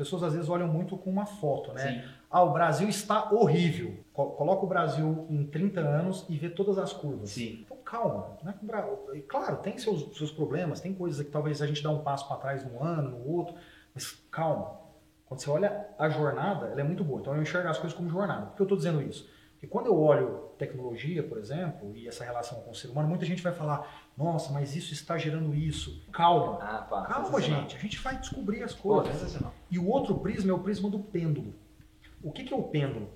pessoas às vezes olham muito com uma foto, né? Sim. Ah, o Brasil está horrível. Co- Coloca o Brasil em 30 anos e vê todas as curvas. Sim. Então calma. Né? Claro, tem seus, seus problemas, tem coisas que talvez a gente dá um passo para trás num ano, no outro, mas calma. Quando você olha a jornada, ela é muito boa. Então eu enxergo as coisas como jornada. Por que eu estou dizendo isso? Porque quando eu olho tecnologia, por exemplo, e essa relação com o ser humano, muita gente vai falar, nossa, mas isso está gerando isso. Calma. Ah, pá. Calma, gente. A gente vai descobrir as Pô, coisas. sensacional. E o outro prisma é o prisma do pêndulo. O que, que é o pêndulo?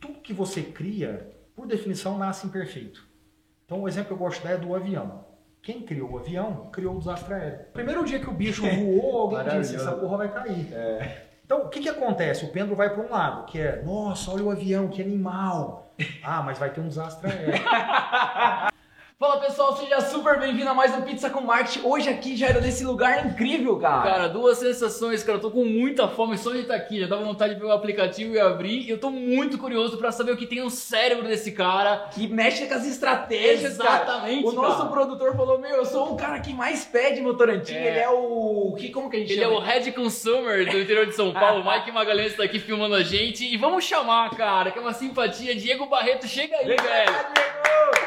Tudo que você cria, por definição, nasce imperfeito. Então, o exemplo que eu gosto de dar é do avião. Quem criou o avião, criou o desastre aéreo. Primeiro dia que o bicho voou, alguém disse, essa porra vai cair. É. Então, o que, que acontece? O pêndulo vai para um lado, que é, nossa, olha o avião, que animal. Ah, mas vai ter um desastre aéreo. Fala pessoal, seja super bem-vindo a mais um Pizza com Marketing. Hoje aqui já era nesse lugar incrível, cara. Cara, duas sensações, cara. Eu tô com muita fome só de estar aqui. Já dava vontade de pegar o aplicativo e abrir. E eu tô muito curioso pra saber o que tem no cérebro desse cara. que mexe com as estratégias, cara. Exatamente, O nosso cara. produtor falou: Meu, eu sou o cara que mais pede no Torantim. É. Ele é o. Que, como que a gente Ele é chama? o Head Consumer do interior de São Paulo. Mike Magalhães tá aqui filmando a gente. E vamos chamar, cara, que é uma simpatia. Diego Barreto, chega aí, cá, velho. Diego!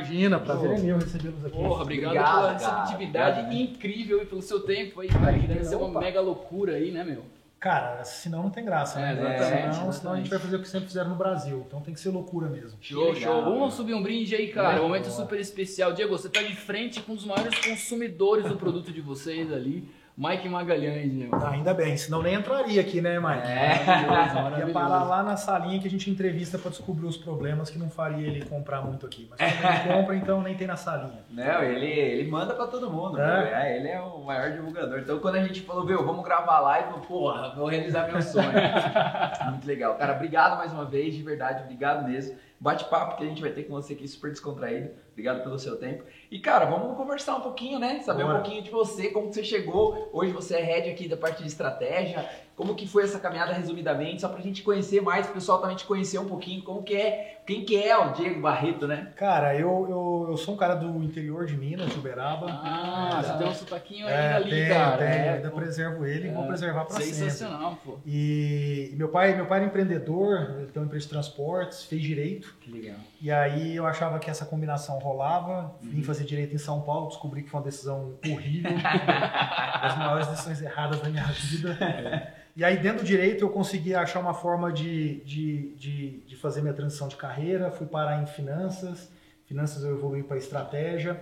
Imagina, prazer é meu recebê-los aqui. Porra, obrigado, Obrigado, pela cara. receptividade Obrigado, né? incrível e pelo seu tempo aí, cara. Que deve ser uma Opa. mega loucura aí, né, meu? Cara, senão não tem graça, né? É, exatamente, senão, senão a exatamente. gente vai fazer o que sempre fizeram no Brasil. Então tem que ser loucura mesmo. Show, legal, show. Vamos subir um brinde aí, cara. Legal. Um momento super especial. Diego, você tá de frente com um dos maiores consumidores do produto de vocês ali. Mike Magalhães, meu. Ah, ainda bem, senão nem entraria aqui, né, Mike? É. Maravilhoso, Ia parar lá na salinha que a gente entrevista pra descobrir os problemas que não faria ele comprar muito aqui. Mas ele compra, então nem tem na salinha. Não, ele, ele manda pra todo mundo. É? É, ele é o maior divulgador. Então, quando a gente falou, meu, vamos gravar live, eu, porra, vou realizar meu sonho. Muito legal. Cara, obrigado mais uma vez, de verdade, obrigado mesmo. Bate-papo que a gente vai ter com você aqui super descontraído. Obrigado pelo seu tempo. E, cara, vamos conversar um pouquinho, né? Saber Bora. um pouquinho de você, como você chegou. Hoje você é head aqui da parte de estratégia. Como que foi essa caminhada resumidamente, só pra gente conhecer mais, o pessoal também te conhecer um pouquinho, como que é, quem que é o Diego Barreto, né? Cara, eu, eu, eu sou um cara do interior de Minas, de Uberaba. Ah, você É, tem um sotaquinho É, ainda ali, tenho, cara. tenho, É, ainda pô. preservo ele e vou É, preservar pra sempre. Sensacional, pô. E meu pai, meu pai era empreendedor, ele tem uma empresa de transportes, fez direito. Que legal. E aí eu achava que essa combinação rolava. Uhum. Vim fazer direito em São Paulo, descobri que foi uma decisão horrível, das maiores decisões erradas da minha vida. E aí dentro do direito eu consegui achar uma forma de, de, de, de fazer minha transição de carreira. Fui parar em finanças, finanças eu evoluí para estratégia.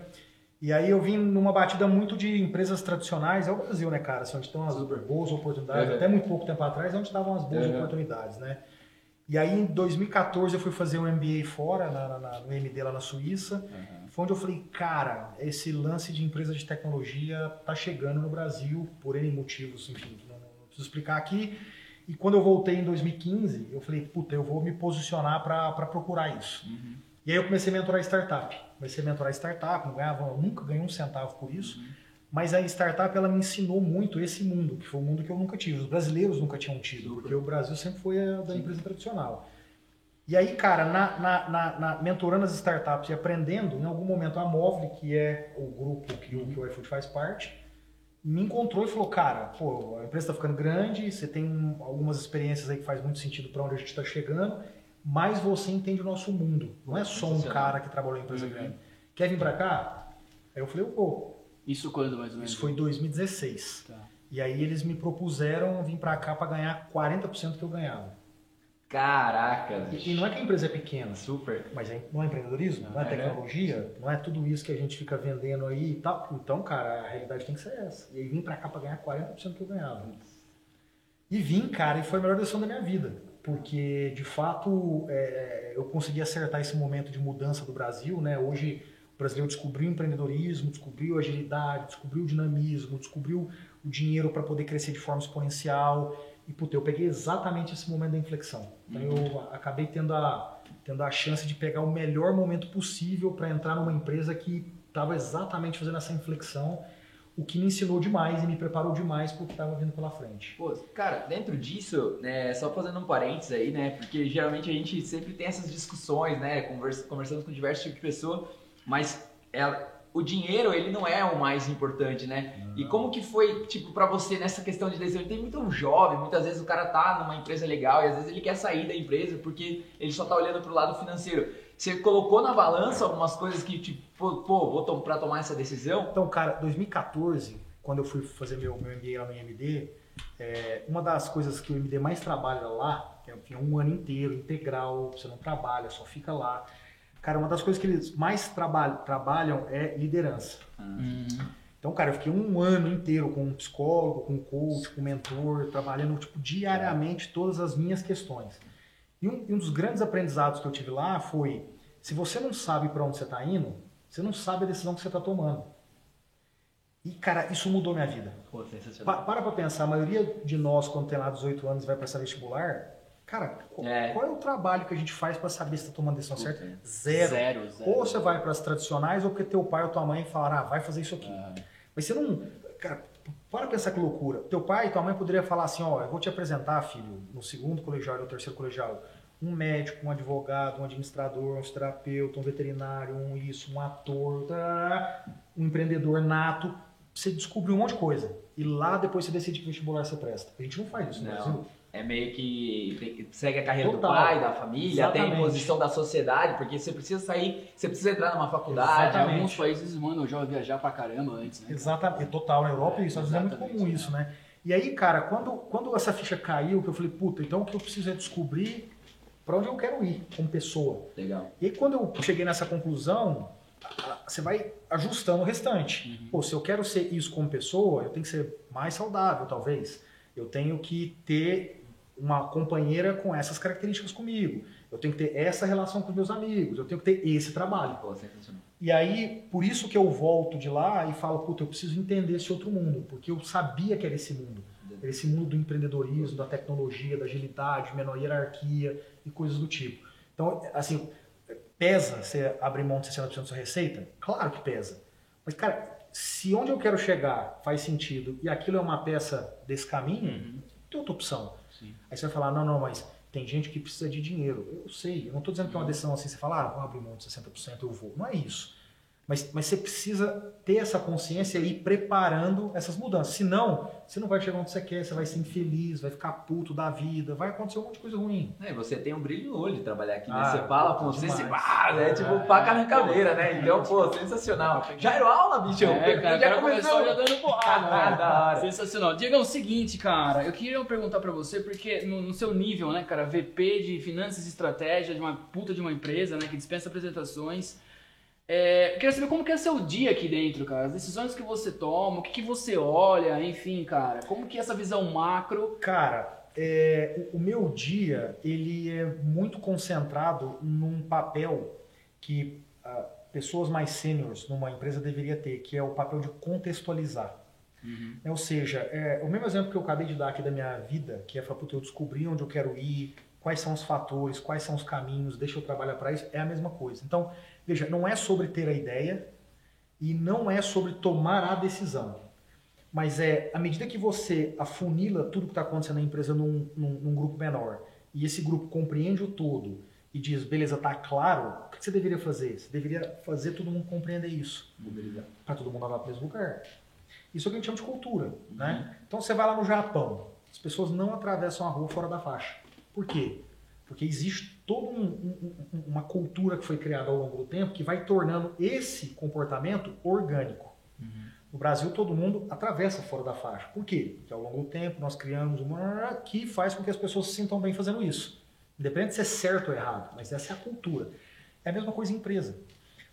E aí eu vim numa batida muito de empresas tradicionais, é o Brasil, né, cara? Assim, onde estão as Super. boas oportunidades. Uhum. Até muito pouco tempo atrás, é onde estavam as boas Uhum. oportunidades, né? E aí em 2014 eu fui fazer um MBA fora, na, na- no MD lá na Suíça. Foi onde eu falei, cara, esse lance de empresa de tecnologia tá chegando no Brasil por N motivos, enfim, preciso explicar aqui. E quando eu voltei em 2015, eu falei, puta, eu vou me posicionar para procurar isso. E aí eu comecei a mentorar startup. Comecei a mentorar startup, não ganhava, nunca ganhei um centavo por isso. Mas a startup ela me ensinou muito esse mundo, que foi um mundo que eu nunca tive. Os brasileiros nunca tinham tido, porque o Brasil sempre foi a da empresa tradicional. E aí, cara, na, na, na- na- mentorando as startups e aprendendo, em algum momento a Móvel, que é o grupo que o, que o iFood faz parte, me encontrou e falou, cara, pô, a empresa está ficando grande, você tem um- algumas experiências aí que faz muito sentido para onde a gente está chegando, mas você entende o nosso mundo. Não é só um cara que trabalhou em empresa Uhum. grande. Quer vir para cá? Aí eu falei, eu vou. Isso quando, mais ou menos? Isso foi em 2016. Tá. E aí eles me propuseram vir para cá para ganhar 40% que eu ganhava. Caraca, E, e não é que a empresa é pequena, super. mas é- não é empreendedorismo, não é É. tecnologia, não é tudo isso que a gente fica vendendo aí e tal. Então, cara, a realidade tem que ser essa. E aí vim pra cá pra ganhar 40% que eu ganhava. E vim, cara, e foi a melhor decisão da minha vida. Porque, de fato, é, eu consegui acertar esse momento de mudança do Brasil, né? Hoje, o brasileiro descobriu o empreendedorismo, descobriu a agilidade, descobriu o dinamismo, descobriu o dinheiro para poder crescer de forma exponencial. E, puta, eu peguei exatamente esse momento da inflexão. Então, eu acabei tendo a, tendo a chance de pegar o melhor momento possível para entrar numa empresa que estava exatamente fazendo essa inflexão, o que me ensinou demais e me preparou demais para o que estava vindo pela frente. Pô, cara, dentro disso, né, só fazendo um parênteses aí, né, porque geralmente a gente sempre tem essas discussões, né, conversa, conversando com diversos tipos de pessoa, mas ela, o dinheiro, ele não é o mais importante, né? Não. E como que foi, tipo, para você nessa questão de decisão? Tem muito jovem, muitas vezes o cara tá numa empresa legal e às vezes ele quer sair da empresa porque ele só tá olhando pro lado financeiro. Você colocou na balança algumas coisas que, tipo, pô, vou tom para tomar essa decisão? Então, cara, 2014, quando eu fui fazer meu, meu MBA lá no IMD, é, uma das coisas que o MD mais trabalha lá, que é um ano inteiro, integral, você não trabalha, só fica lá. Cara, uma das coisas que eles mais trabalham, trabalham é liderança. Uhum. Então, cara, eu fiquei um ano inteiro com um psicólogo, com um coach, com um mentor, trabalhando tipo, diariamente todas as minhas questões. E um, um dos grandes aprendizados que eu tive lá foi: se você não sabe para onde você está indo, você não sabe a decisão que você está tomando. E, cara, isso mudou minha vida. Pô, sensacional. Pa, para pra pensar, a maioria de nós, quando tem lá 18 anos e vai prestar vestibular, cara, é. qual é o trabalho que a gente faz para saber se está tomando a decisão certa? Zero. Zero, zero. Ou você vai para as tradicionais, ou porque teu pai ou tua mãe falaram, ah, vai fazer isso aqui. Ah. Mas você não. Cara, para pensar que loucura. Teu pai e tua mãe poderiam falar assim: ó, eu vou te apresentar, filho, no segundo colegial no terceiro colegial, um médico, um advogado, um administrador, um terapeuta, um veterinário, um isso, um ator, tá, um empreendedor nato. Você descobre um monte de coisa. E lá depois você decide que vestibular você presta. A gente não faz isso no Brasil é meio que segue a carreira Total. do pai, da família, Exatamente. tem posição da sociedade, porque você precisa sair, você precisa entrar numa faculdade. Exatamente. Alguns países, mano, eu já viajar pra caramba antes, né? Exatamente, total, na Europa é, isso, às vezes é muito comum isso, né? E aí, cara, quando, quando essa ficha caiu, que eu falei, puta, então o que eu preciso é descobrir para onde eu quero ir como pessoa. Legal. E aí, quando eu cheguei nessa conclusão, você vai ajustando o restante. Uhum. Pô, se eu quero ser isso como pessoa, eu tenho que ser mais saudável, talvez. Eu tenho que ter uma companheira com essas características comigo. Eu tenho que ter essa relação com os meus amigos. Eu tenho que ter esse trabalho. Pô, e aí, por isso que eu volto de lá e falo, puta, eu preciso entender esse outro mundo, porque eu sabia que era esse mundo. Era esse mundo do empreendedorismo, da tecnologia, da agilidade, menor hierarquia e coisas do tipo. Então, assim, pesa você abrir mão de 60% da sua receita? Claro que pesa. Mas, cara, se onde eu quero chegar faz sentido e aquilo é uma peça desse caminho, uhum. tem outra opção. Sim. Aí você vai falar, não, não, mas tem gente que precisa de dinheiro. Eu sei, eu não estou dizendo que é uma decisão assim, você fala, ah, vou abrir mão de 60%, eu vou. Não é isso. Mas, mas você precisa ter essa consciência e ir preparando essas mudanças. Senão, você não vai chegar onde você quer, você vai ser infeliz, vai ficar puto da vida, vai acontecer um monte de coisa ruim. É, você tem um brilho no olho de trabalhar aqui, né? Ah, você fala com você, você ah, né? Tipo, é, paca na caveira, né? Então, pô, sensacional. Já era aula, bichão? É, cara, já começou já dando porrada. né? Sensacional. Diga o seguinte, cara, eu queria perguntar pra você, porque no, no, seu nível, né, cara, VP de finanças e estratégia de uma puta de uma empresa, né, que dispensa apresentações, é, eu queria saber como que é seu dia aqui dentro, cara. As decisões que você toma, o que, que você olha, enfim, cara. Como que é essa visão macro? Cara, é, o meu dia, ele é muito concentrado num papel que uh, pessoas mais sêniores numa empresa deveria ter, que é o papel de contextualizar. Uhum. É, ou seja, é, o mesmo exemplo que eu acabei de dar aqui da minha vida, que é falar, eu descobri onde eu quero ir, quais são os fatores, quais são os caminhos, deixa eu trabalhar para isso, é a mesma coisa. Então, Veja, não é sobre ter a ideia e não é sobre tomar a decisão. Mas é, à medida que você afunila tudo que está acontecendo na empresa num, num, num, grupo menor, e esse grupo compreende o todo e diz, beleza, tá claro, o que você deveria fazer? Você deveria fazer todo mundo compreender isso. Para todo mundo andar para o mesmo lugar. Isso é o que a gente chama de cultura. Uhum. Né? Então você vai lá no Japão, as pessoas não atravessam a rua fora da faixa. Por quê? Porque existe toda um, um, uma cultura que foi criada ao longo do tempo que vai tornando esse comportamento orgânico. Uhum. No Brasil, todo mundo atravessa fora da faixa. Por quê? Porque ao longo do tempo nós criamos uma que faz com que as pessoas se sintam bem fazendo isso. Independente de ser certo ou errado, mas essa é a cultura. É a mesma coisa em empresa.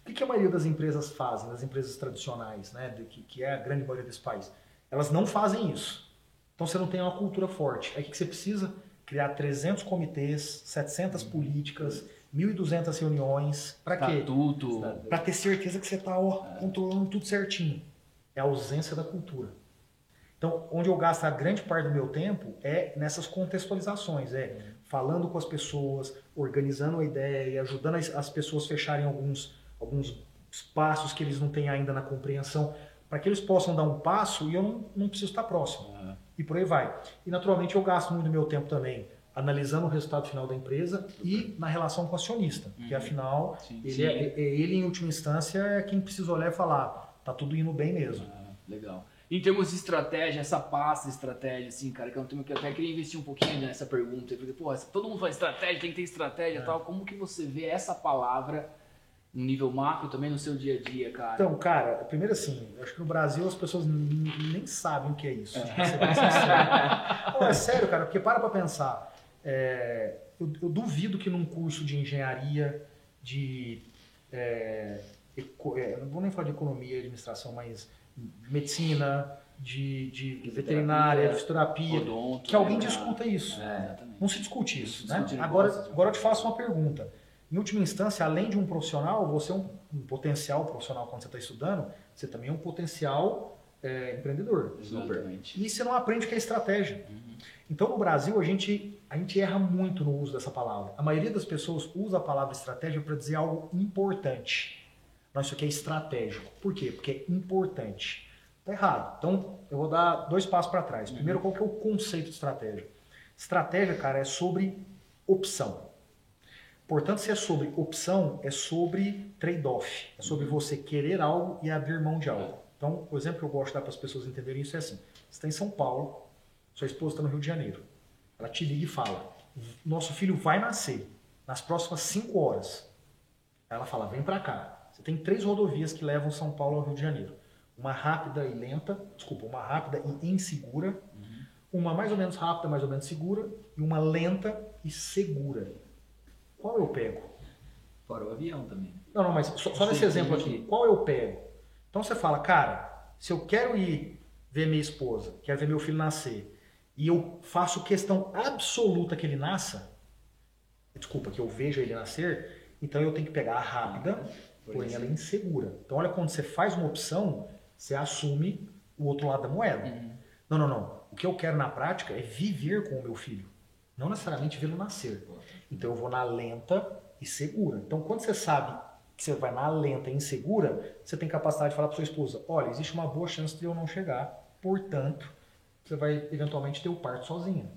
O que a maioria das empresas fazem, das empresas tradicionais, né, que, é a grande maioria desse país? Elas não fazem isso. Então você não tem uma cultura forte. Aí o que você precisa? Criar 300 comitês, 700 uhum. políticas, 1.200 reuniões. Para quê? Para ter certeza que você está é. controlando tudo certinho. É a ausência da cultura. Então, onde eu gasto a grande parte do meu tempo é nessas contextualizações, é falando com as pessoas, organizando a ideia, ajudando as pessoas a fecharem alguns, alguns espaços que eles não têm ainda na compreensão, para que eles possam dar um passo e eu não, não preciso estar próximo. Uhum. E por aí vai. E naturalmente eu gasto muito do meu tempo também analisando o resultado final da empresa e na relação com o acionista, uhum. que afinal sim, ele, sim. É, é, ele em última instância é quem precisa olhar e falar, tá tudo indo bem mesmo. Ah, legal. Em termos de estratégia, essa pasta de estratégia, assim, cara, que é um tema que eu até queria investir um pouquinho nessa pergunta, porque, pô, todo mundo fala estratégia, tem que ter estratégia e é. tal, como que você vê essa palavra no nível macro também no seu dia a dia, cara? Então, cara, primeiro assim, acho que no Brasil as pessoas nem sabem o que é isso. É, Pô, é sério, cara, porque para pra pensar. É, eu, eu, duvido que num curso de engenharia, de. É, eco, é, não vou nem falar de economia e administração, mas medicina, de, de, de veterinária, de fisioterapia, que alguém né? discuta isso. É, não se discute isso. Né? Agora, agora eu te faço uma pergunta. Em última instância, além de um profissional, você é um, um potencial profissional quando você está estudando, você também é um potencial é, empreendedor. Exatamente. E você não aprende o que é estratégia. Uhum. Então, no Brasil, a gente, a gente erra muito no uso dessa palavra. A maioria das pessoas usa a palavra estratégia para dizer algo importante. Mas isso aqui é estratégico. Por quê? Porque é importante. Está errado. Então, eu vou dar dois passos para trás. Uhum. Primeiro, qual que é o conceito de estratégia? Estratégia, cara, é sobre opção. Portanto, se é sobre opção, é sobre trade-off. É sobre você querer algo e abrir mão de algo. Então, o exemplo que eu gosto de dar para as pessoas entenderem isso é assim. Você está em São Paulo, sua esposa está no Rio de Janeiro. Ela te liga e fala: Nosso filho vai nascer nas próximas 5 horas. Ela fala: Vem para cá. Você tem três rodovias que levam São Paulo ao Rio de Janeiro: uma rápida e lenta, desculpa, uma rápida e insegura, uhum. uma mais ou menos rápida, mais ou menos segura, e uma lenta e segura. Qual eu pego? Fora o avião também. Não, não, mas só, só nesse exemplo aqui. Qual eu pego? Então você fala, cara, se eu quero ir ver minha esposa, quero ver meu filho nascer, e eu faço questão absoluta que ele nasça, desculpa, que eu veja ele nascer, então eu tenho que pegar a rápida, porém ela é insegura. Então olha quando você faz uma opção, você assume o outro lado da moeda. Uhum. Não, não, não. O que eu quero na prática é viver com o meu filho, não necessariamente vê-lo nascer. Então eu vou na lenta e segura. Então quando você sabe que você vai na lenta e insegura, você tem capacidade de falar para sua esposa: olha, existe uma boa chance de eu não chegar, portanto você vai eventualmente ter o parto sozinha.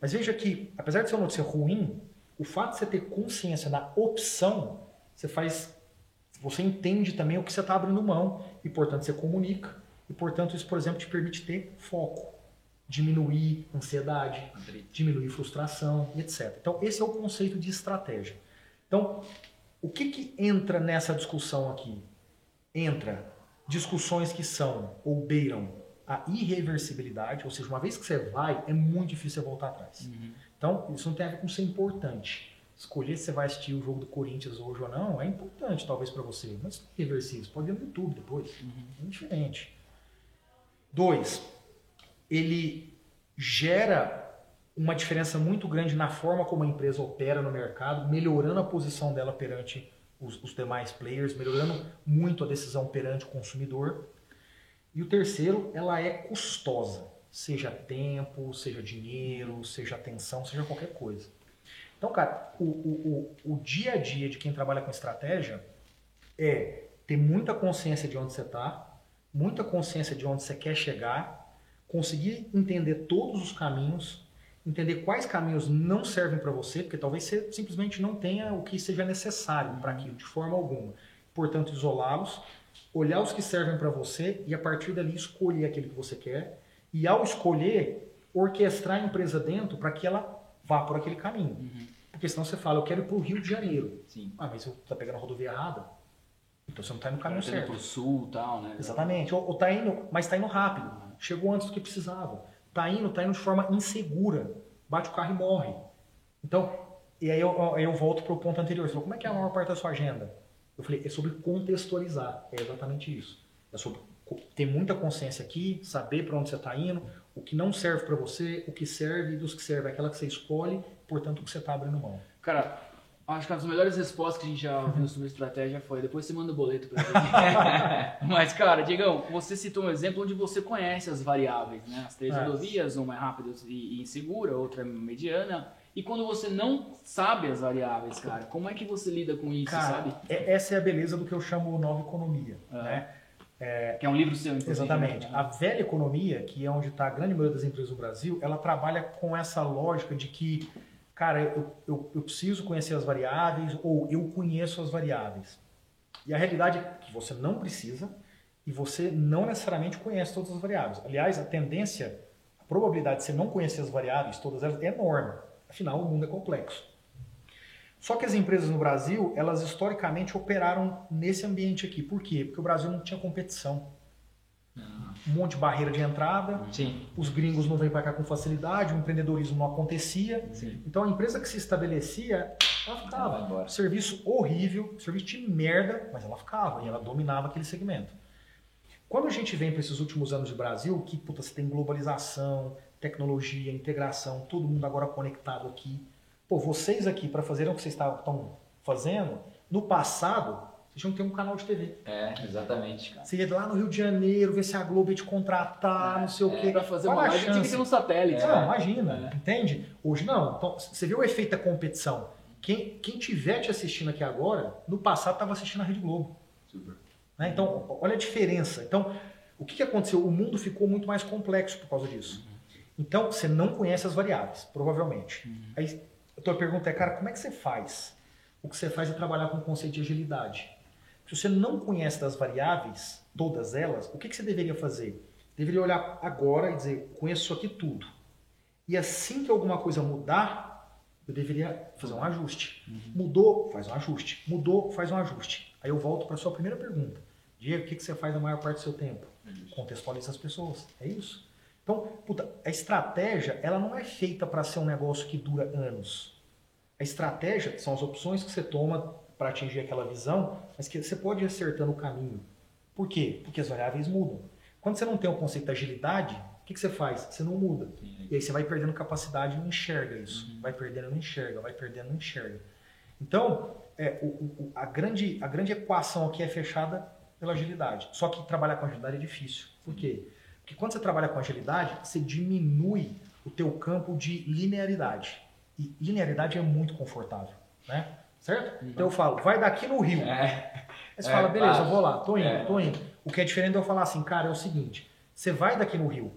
Mas veja que, apesar de ser uma notícia ruim, o fato de você ter consciência na opção, você faz. Você entende também o que você está abrindo mão e, portanto, você comunica. E, portanto, isso, por exemplo, te permite ter foco, diminuir ansiedade, diminuir frustração etc. Então, esse é o conceito de estratégia. Então, o que, que entra nessa discussão aqui? Entra discussões que são ou beiram a irreversibilidade, ou seja, uma vez que você vai, é muito difícil você voltar atrás. Uhum. Então, isso não tem a ver com ser importante. Escolher se você vai assistir o jogo do Corinthians hoje ou não é importante, talvez, para você, mas é irreversível. Você pode ver no YouTube depois. Uhum. É diferente. Dois, ele gera uma diferença muito grande na forma como a empresa opera no mercado, melhorando a posição dela perante os, os demais players, melhorando muito a decisão perante o consumidor. E o terceiro, ela é custosa, seja tempo, seja dinheiro, seja atenção, seja qualquer coisa. Então, cara, o, o, o, o dia a dia de quem trabalha com estratégia é ter muita consciência de onde você está, muita consciência de onde você quer chegar, conseguir entender todos os caminhos, entender quais caminhos não servem para você, porque talvez você simplesmente não tenha o que seja necessário para aquilo, de forma alguma. Portanto, isolá-los olhar os que servem para você e a partir dali escolher aquele que você quer e ao escolher orquestrar a empresa dentro para que ela vá por aquele caminho. Uhum. Porque senão você fala, eu quero ir para o Rio de Janeiro. Sim. Ah, mas você está pegando a rodovia errada. Então você não está indo no caminho tá certo. Para o sul tal, né? Exatamente. Ou, ou tá indo, mas está indo rápido. Chegou antes do que precisava. Está indo, está indo de forma insegura. Bate o carro e morre. Então, e aí eu, eu volto para o ponto anterior. Você falou, como é que é a maior parte da sua agenda? Eu falei, é sobre contextualizar. É exatamente isso. É sobre ter muita consciência aqui, saber para onde você está indo, o que não serve para você, o que serve e dos que serve aquela que você escolhe, portanto, o que você está abrindo mão. Cara, acho que uma das melhores respostas que a gente já viu sobre estratégia foi depois você manda o boleto para gente. Mas, cara, Diegão, você citou um exemplo onde você conhece as variáveis, né? As três é. rodovias, uma é rápida e insegura, outra é mediana. E quando você não sabe as variáveis, cara, como é que você lida com isso, cara, sabe? É, essa é a beleza do que eu chamo nova economia, uhum. né? É, que é um livro seu, inclusive. Exatamente. Né? A velha economia, que é onde está a grande maioria das empresas do Brasil, ela trabalha com essa lógica de que, cara, eu, eu, eu preciso conhecer as variáveis ou eu conheço as variáveis. E a realidade é que você não precisa e você não necessariamente conhece todas as variáveis. Aliás, a tendência, a probabilidade de você não conhecer as variáveis, todas elas, é enorme. Afinal, o mundo é complexo. Só que as empresas no Brasil, elas historicamente operaram nesse ambiente aqui. Por quê? Porque o Brasil não tinha competição. Um monte de barreira de entrada, Sim. os gringos não vêm para cá com facilidade, o empreendedorismo não acontecia. Sim. Então a empresa que se estabelecia, ela ficava. Serviço horrível, serviço de merda, mas ela ficava e ela dominava aquele segmento. Quando a gente vem para esses últimos anos de Brasil, que puta, você tem globalização, tecnologia, integração, todo mundo agora conectado aqui Pô, vocês aqui, para fazerem o que vocês estão fazendo, no passado, vocês tinham que ter um canal de TV. É, exatamente, cara. Você ia lá no Rio de Janeiro, ver se a Globo ia te contratar, é, não sei o é, quê. Pra fazer uma live tinha que ter um satélite. Não, imagina, é. entende? Hoje não. Então, você viu o efeito da competição. Quem, quem tiver te assistindo aqui agora, no passado estava assistindo a Rede Globo. Super. Né? Então, olha a diferença. Então, o que, que aconteceu? O mundo ficou muito mais complexo por causa disso. Uhum. Então, você não conhece as variáveis, provavelmente. Uhum. Aí a tua pergunta é, cara, como é que você faz? O que você faz é trabalhar com o conceito de agilidade. Se você não conhece das variáveis, todas elas, o que, que você deveria fazer? Deveria olhar agora e dizer, conheço isso aqui tudo. E assim que alguma coisa mudar, eu deveria fazer um ajuste. Uhum. Mudou, faz um ajuste. Mudou, faz um ajuste. Aí eu volto para a sua primeira pergunta. Diego, o que, que você faz a maior parte do seu tempo? É Contextualiza as pessoas. É isso. Então, puta, a estratégia, ela não é feita para ser um negócio que dura anos. A estratégia são as opções que você toma para atingir aquela visão, mas que você pode ir acertando o caminho. Por quê? Porque as variáveis mudam. Quando você não tem o conceito de agilidade, o que, que você faz? Você não muda. E aí você vai perdendo capacidade e não enxerga isso. Uhum. Vai perdendo, não enxerga. Vai perdendo, não enxerga. Então, é, o, o, a, grande, a grande equação aqui é fechada pela agilidade. Só que trabalhar com agilidade é difícil. Por quê? Porque quando você trabalha com agilidade, você diminui o teu campo de linearidade. E linearidade é muito confortável, né? Certo? Então eu falo, vai daqui no Rio. É. Aí você é, fala, beleza, eu vou lá, tô indo, é. tô indo. O que é diferente de eu falar assim, cara, é o seguinte, você vai daqui no Rio,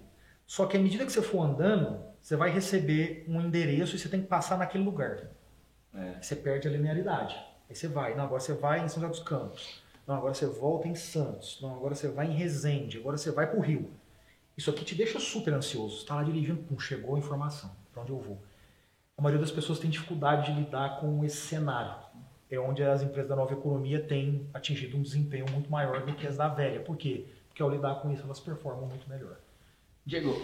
só que à medida que você for andando, você vai receber um endereço e você tem que passar naquele lugar. É. Você perde a linearidade. Aí você vai, não, agora você vai em São José dos Campos. Não, agora você volta em Santos. Não, agora você vai em Resende. Agora você vai para o Rio. Isso aqui te deixa super ansioso. Você está lá dirigindo, pum, chegou a informação, para onde eu vou. A maioria das pessoas tem dificuldade de lidar com esse cenário. É onde as empresas da nova economia têm atingido um desempenho muito maior do que as da velha. Por quê? Porque ao lidar com isso elas performam muito melhor. Diego,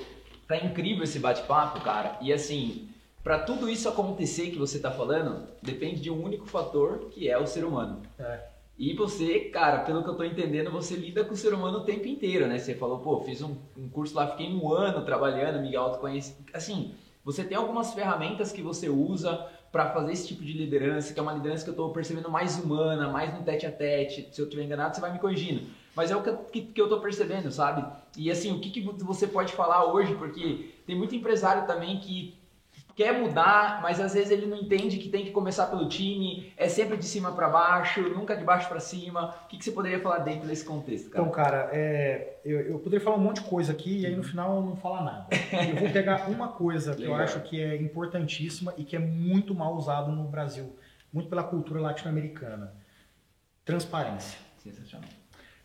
tá incrível esse bate-papo, cara. E assim, para tudo isso acontecer que você está falando, depende de um único fator, que é o ser humano. É. E você, cara, pelo que eu tô entendendo, você lida com o ser humano o tempo inteiro, né? Você falou, pô, fiz um, um curso lá, fiquei um ano trabalhando, me autoconheci. Assim, você tem algumas ferramentas que você usa para fazer esse tipo de liderança, que é uma liderança que eu estou percebendo mais humana, mais no tete a tete. Se eu estiver enganado, você vai me corrigindo. Mas é o que, que, que eu estou percebendo, sabe? E assim, o que, que você pode falar hoje? Porque tem muito empresário também que quer mudar, mas às vezes ele não entende que tem que começar pelo time, é sempre de cima para baixo, nunca de baixo para cima. O que, que, você poderia falar dentro desse contexto, cara? Então, cara, é, eu, eu, poderia falar um monte de coisa aqui e aí no final eu não falar nada. Eu vou pegar uma coisa que eu acho que é importantíssima e que é muito mal usado no Brasil, muito pela cultura latino-americana. Transparência. Sensacional.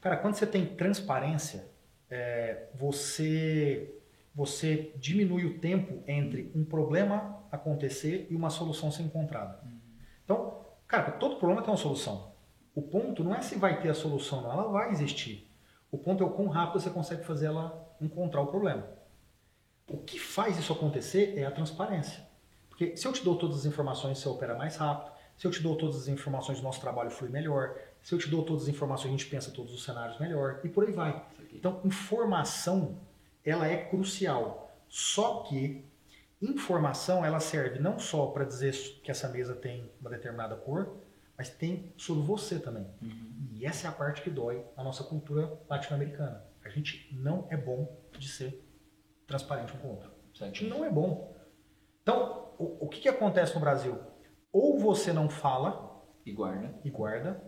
Cara, quando você tem transparência, é, você você diminui o tempo entre um problema acontecer e uma solução ser encontrada. Uhum. Então, cara, todo problema tem uma solução. O ponto não é se vai ter a solução, não. Ela vai existir. O ponto é o quão rápido você consegue fazer ela encontrar o problema. O que faz isso acontecer é a transparência. Porque se eu te dou todas as informações, você opera mais rápido. Se eu te dou todas as informações, o nosso trabalho flui melhor. Se eu te dou todas as informações, a gente pensa todos os cenários melhor. E por aí vai. Então, informação ela é crucial. Só que informação ela serve não só para dizer que essa mesa tem uma determinada cor, mas tem sobre você também. Uhum. E essa é a parte que dói na nossa cultura latino-americana. A gente não é bom de ser transparente um com o outro. A gente não é bom. Então, o, o que, que acontece no Brasil? Ou você não fala e guarda, e guarda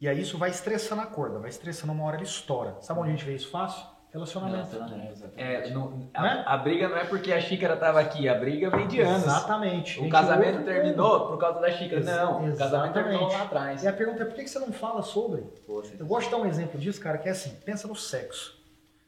E aí isso vai estressando a corda, vai estressando uma hora ele estoura. Sabe onde a gente vê isso fácil? Relacionamento. Relacionamento. É, não- a, Né? a briga não é porque a xícara tava aqui, a briga vem de anos. Exatamente. O casamento terminou por causa da xícara. Ex- Não, o casamento terminou lá atrás. E a pergunta é por que você não fala sobre? Você- Eu gosto de dar um exemplo disso, cara, que é assim, pensa no sexo.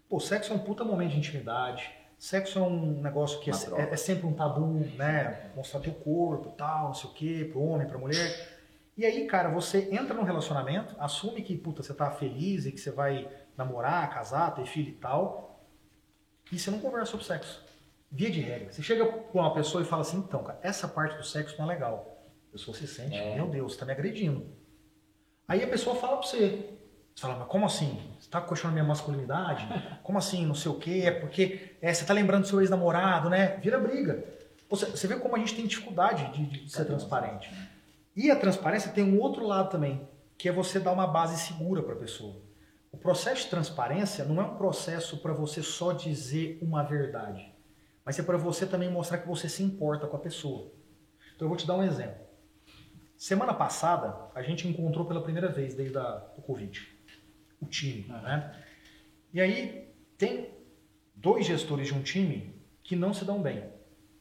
Pô, sexo é um puta momento de intimidade. Sexo é um negócio que é, é- é sempre um tabu, né? Mostrar teu corpo, tal, não sei o quê, pro homem, pra mulher. E aí, cara, você entra num relacionamento, assume que, puta, você tá feliz e que você vai namorar, casar, ter filho e tal, e você não conversa sobre sexo. Via de regra. Você chega com uma pessoa e fala assim, então, cara, essa parte do sexo não é legal. A pessoa se sente, É. meu Deus, você tá me agredindo. Aí a pessoa fala pra você. Você fala, mas como assim? Você tá questionando minha masculinidade? Como assim? Não sei o quê? É porque é, você tá lembrando do seu ex-namorado, né? Vira briga. Você, você vê como a gente tem dificuldade de, de ser transparente. E a transparência tem um outro lado também, que é você dar uma base segura para a pessoa. O processo de transparência não é um processo para você só dizer uma verdade, mas é para você também mostrar que você se importa com a pessoa. Então eu vou te dar um exemplo. Semana passada, a gente encontrou pela primeira vez desde a, o Covid, o time, né? E aí tem dois gestores de um time que não se dão bem.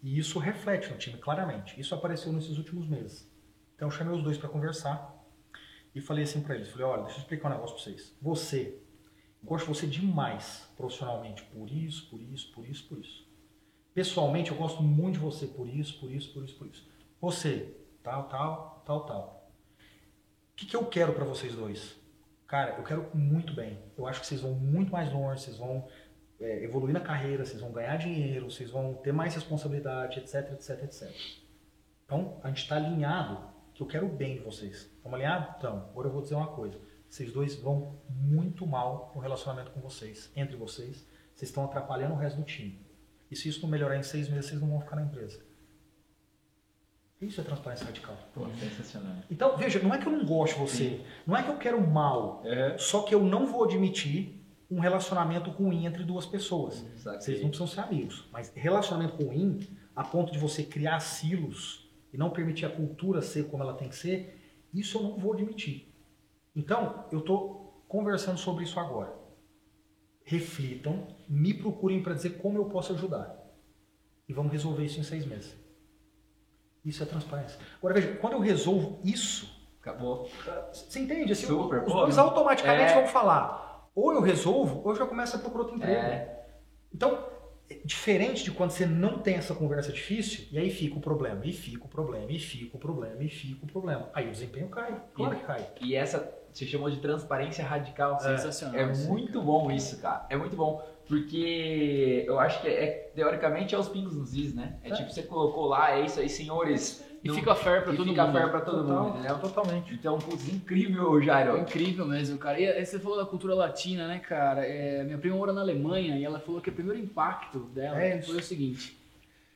E isso reflete no time claramente. Isso apareceu nesses últimos meses. Então eu chamei os dois para conversar e falei assim para eles, falei, olha, deixa eu explicar um negócio para vocês. Você, gosto de você demais profissionalmente por isso, por isso, por isso, por isso. Pessoalmente eu gosto muito de você por isso, por isso, por isso, por isso. Você, tal, tal, tal, tal. O que, que eu quero para vocês dois? Cara, eu quero muito bem. Eu acho que vocês vão muito mais longe, vocês vão é, evoluir na carreira, vocês vão ganhar dinheiro, vocês vão ter mais responsabilidade, etc, etc, etc. Então, a gente está alinhado que eu quero o bem de vocês. Estamos alinhados? Então, agora eu vou dizer uma coisa. Vocês dois vão muito mal no relacionamento com vocês, entre vocês. Vocês estão atrapalhando o resto do time. E se isso não melhorar em seis meses, vocês não vão ficar na empresa. Isso é transparência radical. Pô, sensacional. Então, veja, não é que eu não gosto de você, não é que eu quero mal, É. só que eu não vou admitir um relacionamento ruim entre duas pessoas. Vocês não precisam ser amigos, mas relacionamento ruim, a ponto de você criar silos e não permitir a cultura ser como ela tem que ser, isso eu não vou admitir. Então, eu estou conversando sobre isso agora. Reflitam, me procurem para dizer como eu posso ajudar. E vamos resolver isso em seis meses. Isso é transparência. Agora veja, quando eu resolvo isso, Acabou. você entende? Assim, Super, os dois automaticamente é. vão falar. Ou eu resolvo, ou eu já começo a procurar outro emprego. É. Então, é diferente de quando você não tem essa conversa difícil, e aí fica o problema, e fica o problema, e fica o problema, e fica o problema. Aí o desempenho cai, claro que cai. E essa você chamou de transparência radical. Sensacional. É isso. muito bom isso, cara. É muito bom. Porque eu acho que é, teoricamente é os pingos nos is, né? É, É. tipo, você colocou lá, é isso aí, senhores. E Não- fica fair pra e todo fica mundo. fair pra todo Total, mundo, entendeu? Totalmente. Então, putz, incrível, Jairo. É incrível mesmo, cara. E aí você falou da cultura latina, né, cara? É, minha prima mora na Alemanha e ela falou que o primeiro impacto dela É foi o seguinte.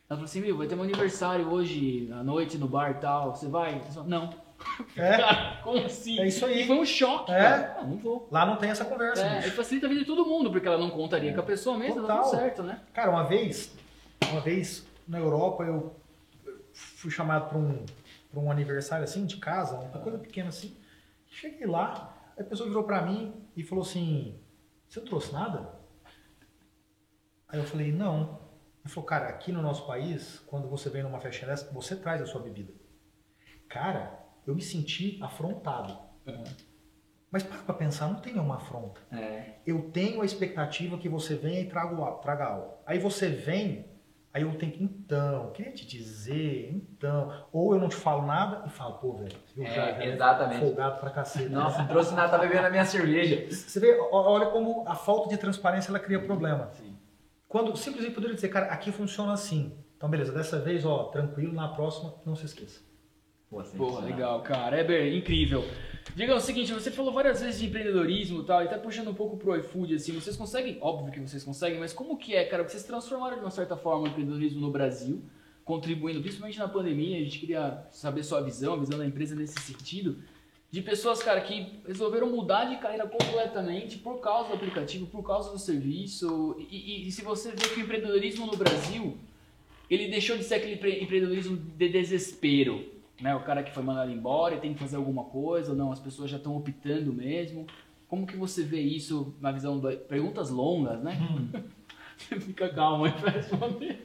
Ela falou assim, meu, vai ter um aniversário hoje à noite no bar e tal. Você vai? Falei, não. É, Cara, como assim? é isso E aí. foi um choque, É. cara. Ah, não vou. Lá não tem essa conversa. É, e facilita a vida de todo mundo, porque ela não contaria com a pessoa mesmo, tá Total. tudo certo, né? Cara, uma vez, uma vez na Europa eu fui chamado para um, pra um aniversário assim, de casa, uma coisa pequena assim. Cheguei lá, a pessoa virou para mim e falou assim: Você não trouxe nada? Aí eu falei: Não. Ele falou: Cara, aqui no nosso país, quando você vem numa festa dessa, você traz a sua bebida. Cara, eu me senti afrontado. Mas para pra pensar, não tem nenhuma afronta É. eu tenho a expectativa que você venha e traga, traga algo. Aí você vem, aí eu tenho que, então, queria te dizer, então. Ou eu não te falo nada e falo, pô, velho, você viu, É, já, já exatamente. folgado pra cacete. né? Nossa, não trouxe nada, tá bebendo a minha cerveja. Você vê, olha como a falta de transparência ela cria problema. Sim. Quando simplesmente poderia dizer, cara, aqui funciona assim. Então, beleza, dessa vez, ó, tranquilo, na próxima, não se esqueça. Pô, Porra, sensacional. legal, cara. Eber, incrível. Diga o seguinte, você falou várias vezes de empreendedorismo e tal, e tá puxando um pouco pro iFood, assim, vocês conseguem, óbvio que vocês conseguem, mas como que é, cara? Vocês transformaram de uma certa forma o empreendedorismo no Brasil, contribuindo, principalmente na pandemia, a gente queria saber sua visão, a visão da empresa nesse sentido, de pessoas, cara, que resolveram mudar de carreira completamente por causa do aplicativo, por causa do serviço, e, e- e se você vê que o empreendedorismo no Brasil, ele deixou de ser aquele empre- empreendedorismo de desespero, Né? O cara que foi mandado embora e tem que fazer alguma coisa, ou não, as pessoas já estão optando mesmo. Como que você vê isso na visão do... Perguntas longas, né? Hum. Fica calmo aí pra responder.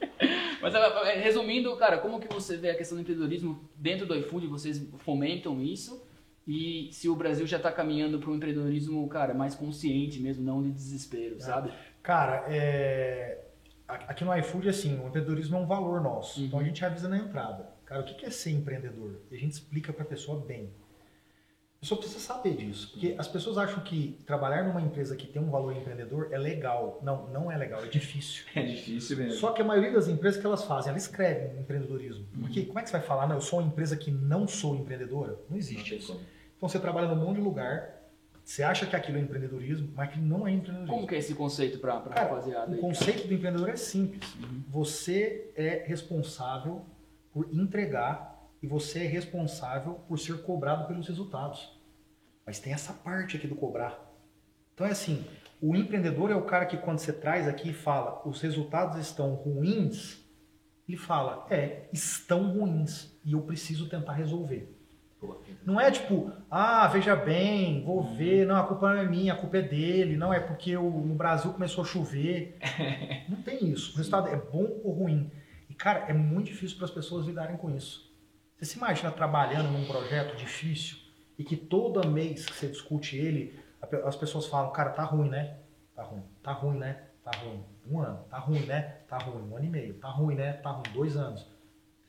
Mas resumindo, cara, como que você vê a questão do empreendedorismo dentro do iFood? Vocês fomentam isso? E se o Brasil já está caminhando para um empreendedorismo, cara, mais consciente mesmo, não de desespero, é. sabe? Cara, é... aqui no iFood, assim, o empreendedorismo é um valor nosso. Uhum. Então a gente avisa na entrada. Cara, o que é ser empreendedor? E a gente explica para a pessoa bem. A pessoa precisa saber disso. Porque as pessoas acham que trabalhar numa empresa que tem um valor empreendedor é legal. Não, não é legal, é difícil. É difícil mesmo. Só que a maioria das empresas que elas fazem, elas escrevem empreendedorismo. Uhum. Porque como é que você vai falar, não, eu sou uma empresa que não sou empreendedora? Não existe não isso. Então você trabalha num monte de lugar, você acha que aquilo é empreendedorismo, mas que não é empreendedorismo. Como que é esse conceito para rapaziada? O conceito cara? do empreendedor é simples. Uhum. Você é responsável por entregar e você é responsável por ser cobrado pelos resultados. Mas tem essa parte aqui do cobrar. Então é assim, o empreendedor é o cara que quando você traz aqui e fala os resultados estão ruins, ele fala, é, estão ruins e eu preciso tentar resolver. Não é tipo, ah, veja bem, vou uhum. ver, não, a culpa não é minha, a culpa é dele, não, é porque o, no Brasil começou a chover. não tem isso. O resultado é bom ou ruim. Cara, é muito difícil para as pessoas lidarem com isso. Você se imagina trabalhando num projeto difícil e que todo mês que você discute ele, as pessoas falam, cara, tá ruim, né? Tá ruim, tá ruim, né? Tá ruim. Um ano, tá ruim, né? Tá ruim. Um ano e meio, tá ruim, né? Tá ruim. Dois anos.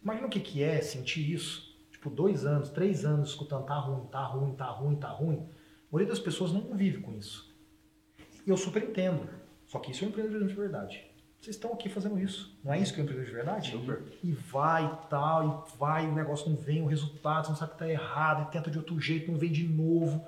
Imagina o que, que é sentir isso tipo, dois anos, três anos escutando tá ruim, tá ruim, tá ruim, tá ruim, a maioria das pessoas não convive com isso. E eu super entendo. Só que isso é um empreendedorismo de verdade. Vocês estão aqui fazendo isso. Não é isso que é um empreendedorismo de verdade? Super. E vai e tal, e vai, o negócio não vem, o resultado, você não sabe que tá errado, e tenta de outro jeito, não vem de novo.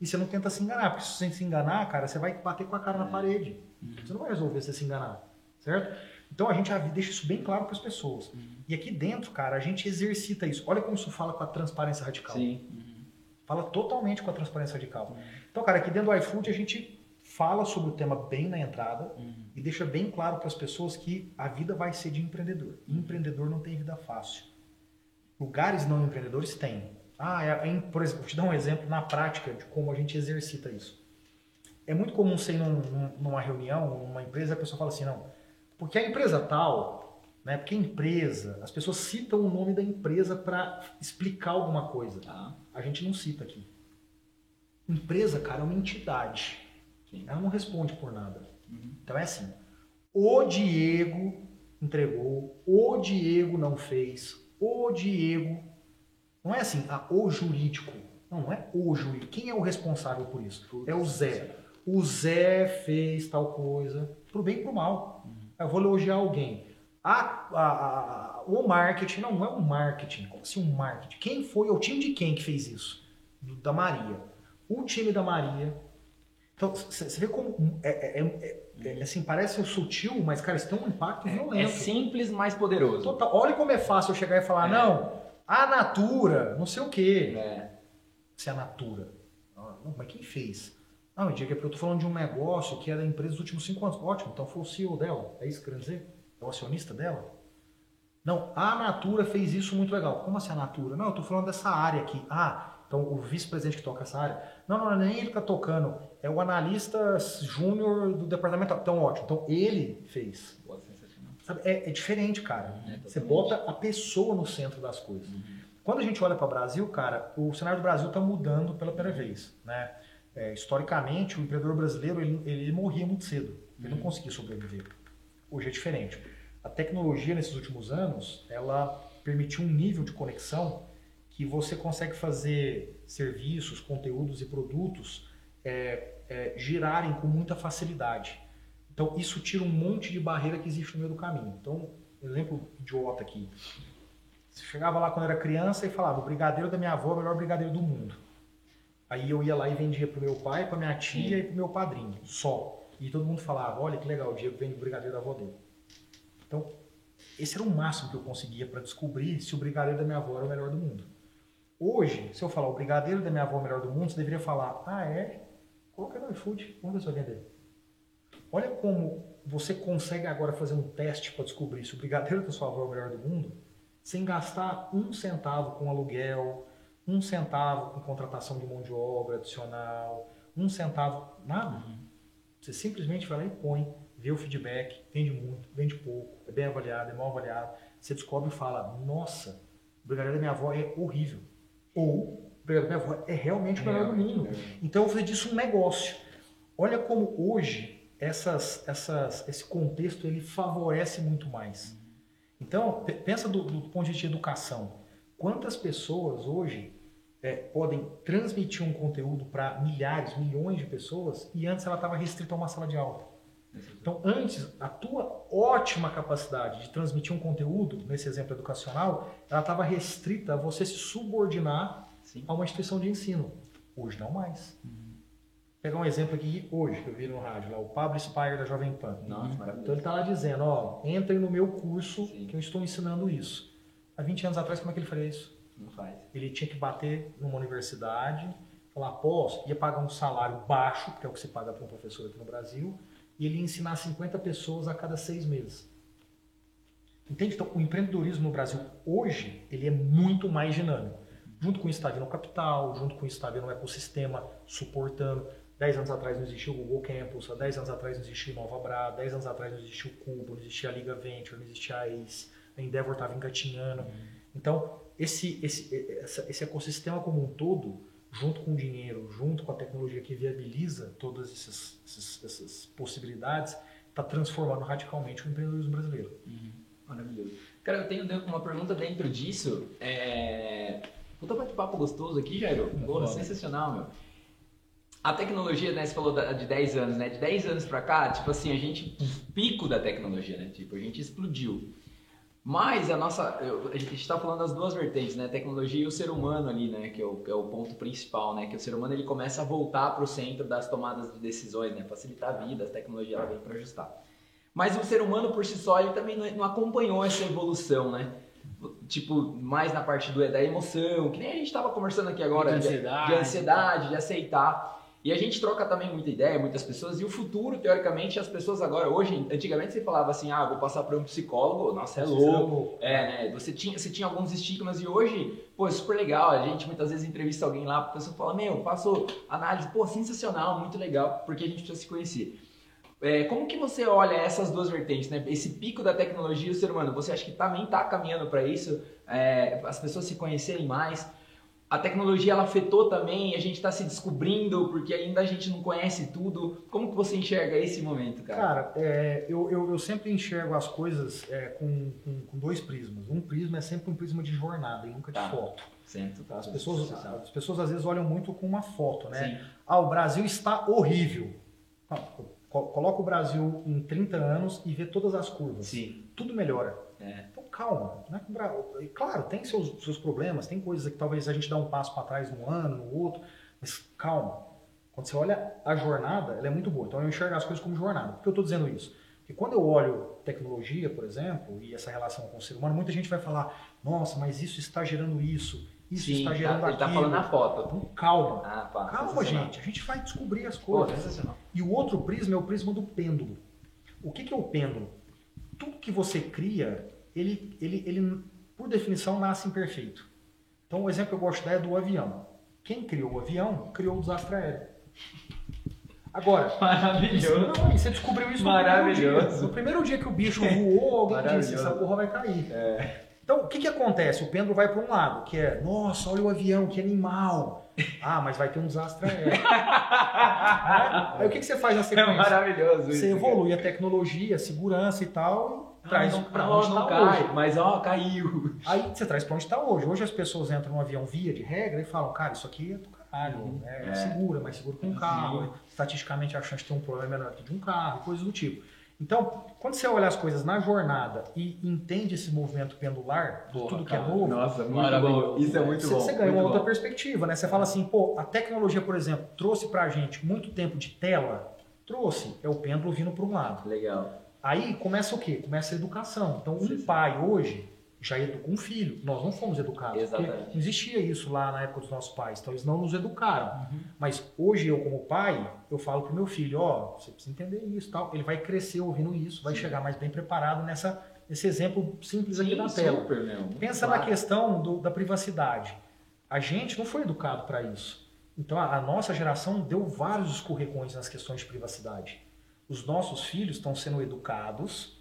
E você não tenta se enganar, porque se você se enganar, cara, você vai bater com a cara na é. parede. Uhum. Você não vai resolver se você se enganar, certo? Então a gente deixa isso bem claro para as pessoas. Uhum. E aqui dentro, cara, a gente exercita isso. Olha como isso fala com a transparência radical. Sim. Uhum. Fala totalmente com a transparência radical. Uhum. Então, cara, aqui dentro do iFood a gente fala sobre o tema bem na entrada uhum. e deixa bem claro para as pessoas que a vida vai ser de empreendedor. empreendedor não tem vida fácil. Lugares não empreendedores têm. Ah, é, é, por exemplo, vou te dar um exemplo na prática de como a gente exercita isso. É muito comum ser num, numa reunião, numa empresa, a pessoa fala assim, não, porque a empresa tal, né? Porque a empresa, as pessoas citam o nome da empresa para explicar alguma coisa. Tá? A gente não cita aqui. Empresa, cara, é uma entidade. Sim. Ela não responde por nada. Uhum. Então é assim: o Diego entregou, o Diego não fez, o Diego. Não é assim, ah, o jurídico. Não, não é o jurídico. Quem é o responsável por isso? É o Zé. O Zé fez tal coisa, pro bem e pro mal. Uhum. Eu vou elogiar alguém. A, a, a, o marketing, não, não é o marketing. Como assim um marketing? Quem foi, o time de quem que fez isso? Da Maria. O time da Maria. Então, você vê como. É, é, é, é, assim, parece sutil, mas, cara, isso tem um impacto é, violento. É simples, mas poderoso. Total. Olha como é fácil eu chegar e falar, é. não, a Natura, não sei o quê. É. Se é a Natura. Não, mas quem fez? Não, Diego, é porque eu estou falando de um negócio que é da empresa dos últimos cinco anos. Ótimo, então foi o CEO dela. É isso que eu quero dizer? É o acionista dela? Não, a Natura fez isso muito legal. Como assim a Natura? Não, eu estou falando dessa área aqui. Ah, então o vice-presidente que toca essa área. Não, não, nem ele está tocando. É o analista júnior do departamento. Então, ótimo. Então ele fez. Sabe, é, é diferente, cara. É, Você bota a pessoa no centro das coisas. Uhum. Quando a gente olha para o Brasil, cara, o cenário do Brasil está mudando pela primeira vez. Né? É, historicamente, o empreendedor brasileiro ele, ele morria muito cedo. Ele não uhum. conseguia sobreviver. Hoje é diferente. A tecnologia nesses últimos anos, ela permitiu um nível de conexão que você consegue fazer serviços, conteúdos e produtos é, é, girarem com muita facilidade. Então, isso tira um monte de barreira que existe no meio do caminho. Então, exemplo idiota aqui. Você chegava lá quando era criança e falava: o brigadeiro da minha avó é o melhor brigadeiro do mundo. Aí eu ia lá e vendia pro meu pai, pra minha tia Sim. e pro meu padrinho, só. E todo mundo falava, olha que legal, o Diego vende o brigadeiro da avó dele. Então, esse era o máximo que eu conseguia para descobrir se o brigadeiro da minha avó era o melhor do mundo. Hoje, se eu falar o brigadeiro da minha avó é o melhor do mundo, você deveria falar, ah é? Coloca no iFood, vamos ver se vai vender. Olha como você consegue agora fazer um teste para descobrir se o brigadeiro da sua avó é o melhor do mundo sem gastar um centavo com aluguel, um centavo com contratação de mão de obra adicional, um centavo, nada. Uhum. Você simplesmente vai lá e põe, vê o feedback, vende muito, vende pouco, é bem avaliado, é mal avaliado. Você descobre e fala, nossa, o brigadeiro da minha avó é horrível. Ou, o brigadeiro da minha avó é realmente o melhor do mundo. Então eu fiz disso um negócio. Olha como hoje essas, essas, esse contexto ele favorece muito mais. Então, pensa do, do ponto de vista de educação. Quantas pessoas hoje é, podem transmitir um conteúdo para milhares, milhões de pessoas e antes ela estava restrita a uma sala de aula? Então, antes, a tua ótima capacidade de transmitir um conteúdo, nesse exemplo educacional, ela estava restrita a você se subordinar Sim. a uma instituição de ensino. Hoje não mais. Uhum. Vou pegar um exemplo aqui hoje, que eu vi no rádio, lá, o Pablo Spire da Jovem Pan. Nossa, maravilhoso. Então ele está lá dizendo, ó, entrem no meu curso Sim. que eu estou ensinando isso. Há 20 anos atrás, como é que ele faria isso? Não faz. Ele tinha que bater numa universidade, falar, posso, ia pagar um salário baixo, que é o que se paga para um professor aqui no Brasil, e ele ia ensinar 50 pessoas a cada seis meses. Entende? Então, o empreendedorismo no Brasil hoje, ele é muito mais dinâmico. Junto com isso está vindo o capital, junto com isso está vindo o ecossistema suportando. 10 anos atrás não existia o Google Campus, há 10 anos atrás não existia o Nova Bra, 10 anos atrás não existia o Cubo, não existia a Liga Venture, não existia a ACE, a Endeavor estava engatinhando. Uhum. Então, esse, esse, esse ecossistema como um todo, junto com o dinheiro, junto com a tecnologia que viabiliza todas essas, essas, essas possibilidades, está transformando radicalmente o empreendedorismo brasileiro. Uhum. Maravilhoso. Cara, eu tenho uma pergunta dentro disso. É... Puta bate-papo gostoso aqui, Jairo. Porra, sensacional, meu. A tecnologia, né, você falou de 10 anos, né? De 10 anos pra cá, tipo assim, a gente, pico da tecnologia, né? Tipo, a gente explodiu. Mas a nossa, a gente está falando das duas vertentes, né? A tecnologia e o ser humano ali, né? Que é, o, que é o ponto principal, né? Que o ser humano ele começa a voltar para o centro das tomadas de decisões, né? Facilitar a vida, a tecnologia ela vem para ajustar. Mas o ser humano por si só ele também não, não acompanhou essa evolução, né? Tipo, mais na parte do, da emoção, que nem a gente estava conversando aqui agora, de ansiedade, de, de, ansiedade, de aceitar. E a gente troca também muita ideia, muitas pessoas, e o futuro, teoricamente, as pessoas agora, hoje, antigamente você falava assim, ah, vou passar para um psicólogo, nossa, é, é louco. É, né? Você tinha, você tinha alguns estigmas e hoje, pô, é super legal. A gente muitas vezes entrevista alguém lá, a pessoa fala, meu, faço análise, pô, sensacional, muito legal, porque a gente precisa se conhecer. É, como que você olha essas duas vertentes, né? Esse pico da tecnologia e o ser humano, você acha que também está caminhando para isso? É, as pessoas se conhecerem mais? A tecnologia ela afetou também, a gente está se descobrindo porque ainda a gente não conhece tudo. Como que você enxerga esse momento, cara? Cara, é, eu, eu, eu, sempre enxergo as coisas é, com, com, com, dois prismas. Um prisma é sempre um prisma de jornada e nunca de tá. foto. Certo, tá. As pessoas, as pessoas às vezes olham muito com uma foto, né? Sim. Ah, o Brasil está horrível. coloca o Brasil em 30 anos e vê todas as curvas. Sim. Tudo melhora. É. Calma. Né? Claro, tem seus, seus problemas, tem coisas que talvez a gente dá um passo para trás num ano, no outro, mas calma. Quando você olha a jornada, ela é muito boa. Então eu enxergo as coisas como jornada. Por que eu estou dizendo isso? Porque quando eu olho tecnologia, por exemplo, e essa relação com o ser humano, muita gente vai falar, nossa, mas isso está gerando isso, isso Sim, está gerando tá, aquilo. Ele está falando na foto. Então, calma. Ah, pá, calma, gente. A gente vai descobrir as coisas. Pô, e o outro prisma é o prisma do pêndulo. O que, que é o pêndulo? Tudo que você cria ele, ele, ele, por definição, nasce imperfeito. Então, o exemplo que eu gosto de dar é do avião. Quem criou o avião, criou o desastre aéreo. Agora, maravilhoso. Não, você descobriu isso maravilhoso. no primeiro dia. No primeiro dia que o bicho voou, alguém disse, essa porra vai cair. É. Então, o que, que acontece? O pêndulo vai para um lado, que é, nossa, olha o avião, que animal. Ah, mas vai ter um desastre aéreo. Aí o que, que você faz na sequência? É maravilhoso. Você isso, evolui cara. a tecnologia, a segurança e tal, traz não, para onde está hoje. Mas ó, caiu. Aí você traz para onde está hoje. Hoje as pessoas entram no avião via de regra e falam, cara, isso aqui é do caralho, uhum. é, é. seguro, é mais seguro que um é carro. Seguro. Estatisticamente a chance de ter um problema é menor que de um carro, coisas do tipo. Então, quando você olha as coisas na jornada e entende esse movimento pendular de tudo que é novo, nossa, muito bom. Isso é muito você, bom. Você ganha uma outra perspectiva, né? Você fala assim, pô, a tecnologia, por exemplo, trouxe pra gente muito tempo de tela, trouxe, é o pêndulo vindo para um lado. Legal. Aí começa o quê? Começa a educação. Então, um sim, pai hoje já educa um filho. Nós não fomos educados. Exatamente. Não existia isso lá na época dos nossos pais. Então, eles não nos educaram. Uhum. Mas hoje, eu como pai, eu falo pro meu filho, ó, oh, você precisa entender isso tal. Ele vai crescer ouvindo isso, vai sim. chegar mais bem preparado nessa esse exemplo simples aqui na tela. Super, meu. Pensa Claro. na questão do- da privacidade. A gente não foi educado para isso. Então a, a nossa geração deu vários escorregões nas questões de privacidade. Os nossos filhos estão sendo educados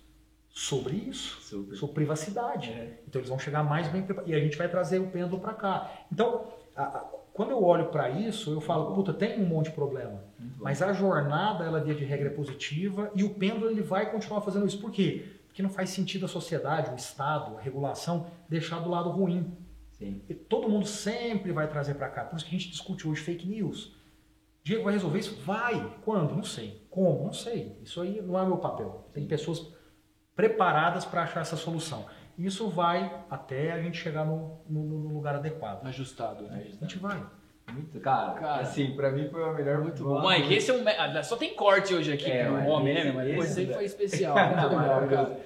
sobre isso, Super. sobre privacidade. É. Então eles vão chegar mais bem preparados. E a gente vai trazer o pêndulo para cá. Então, a- a- quando eu olho para isso, eu falo, puta, tem um monte de problema. Mas a jornada, ela via de regra é positiva e o pêndulo ele vai continuar fazendo isso. Por quê? Porque não faz sentido a sociedade, o Estado, a regulação deixar do lado ruim. Sim. E todo mundo sempre vai trazer para cá. Por isso que a gente discute hoje fake news. Diego vai resolver isso? Vai. Quando? Não sei. Como? Não sei. Isso aí não é meu papel. Tem pessoas preparadas para achar essa solução. Isso vai até a gente chegar no, no- no lugar adequado. Ajustado, né? A gente vai. Muito, cara, Cara. assim, pra mim foi a melhor Muito bom. Mike, esse é um. ah, Só tem corte hoje aqui É, pro mas homem, né? Mas esse foi especial. Muito legal, cara.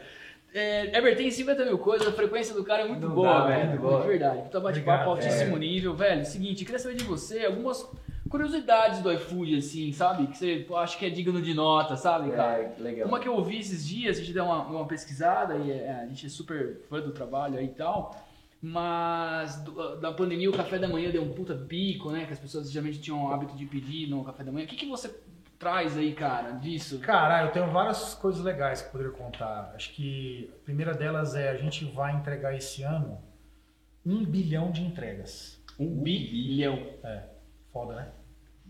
É, Eber, tem 50 mil coisas, a frequência do cara é muito Não boa, dá, velho. muito boa. De verdade. Puta bate-papo altíssimo é. nível. Velho, seguinte, queria saber de você algumas curiosidades do iFood, assim, sabe? Que você pô, acha que é digno de nota, sabe, cara? É, legal. Uma que eu ouvi esses dias, a gente deu uma, uma pesquisada e é, a gente é super fã do trabalho aí e tal. Mas do- da pandemia o café da manhã deu um puta pico, né? Que as pessoas geralmente tinham o hábito de pedir no café da manhã. O que, que você traz aí, cara, disso? Cara, eu tenho várias coisas legais que eu poderia contar. Acho que a primeira delas é a gente vai entregar esse ano um bilhão de entregas. Um bilhão. Foda, né?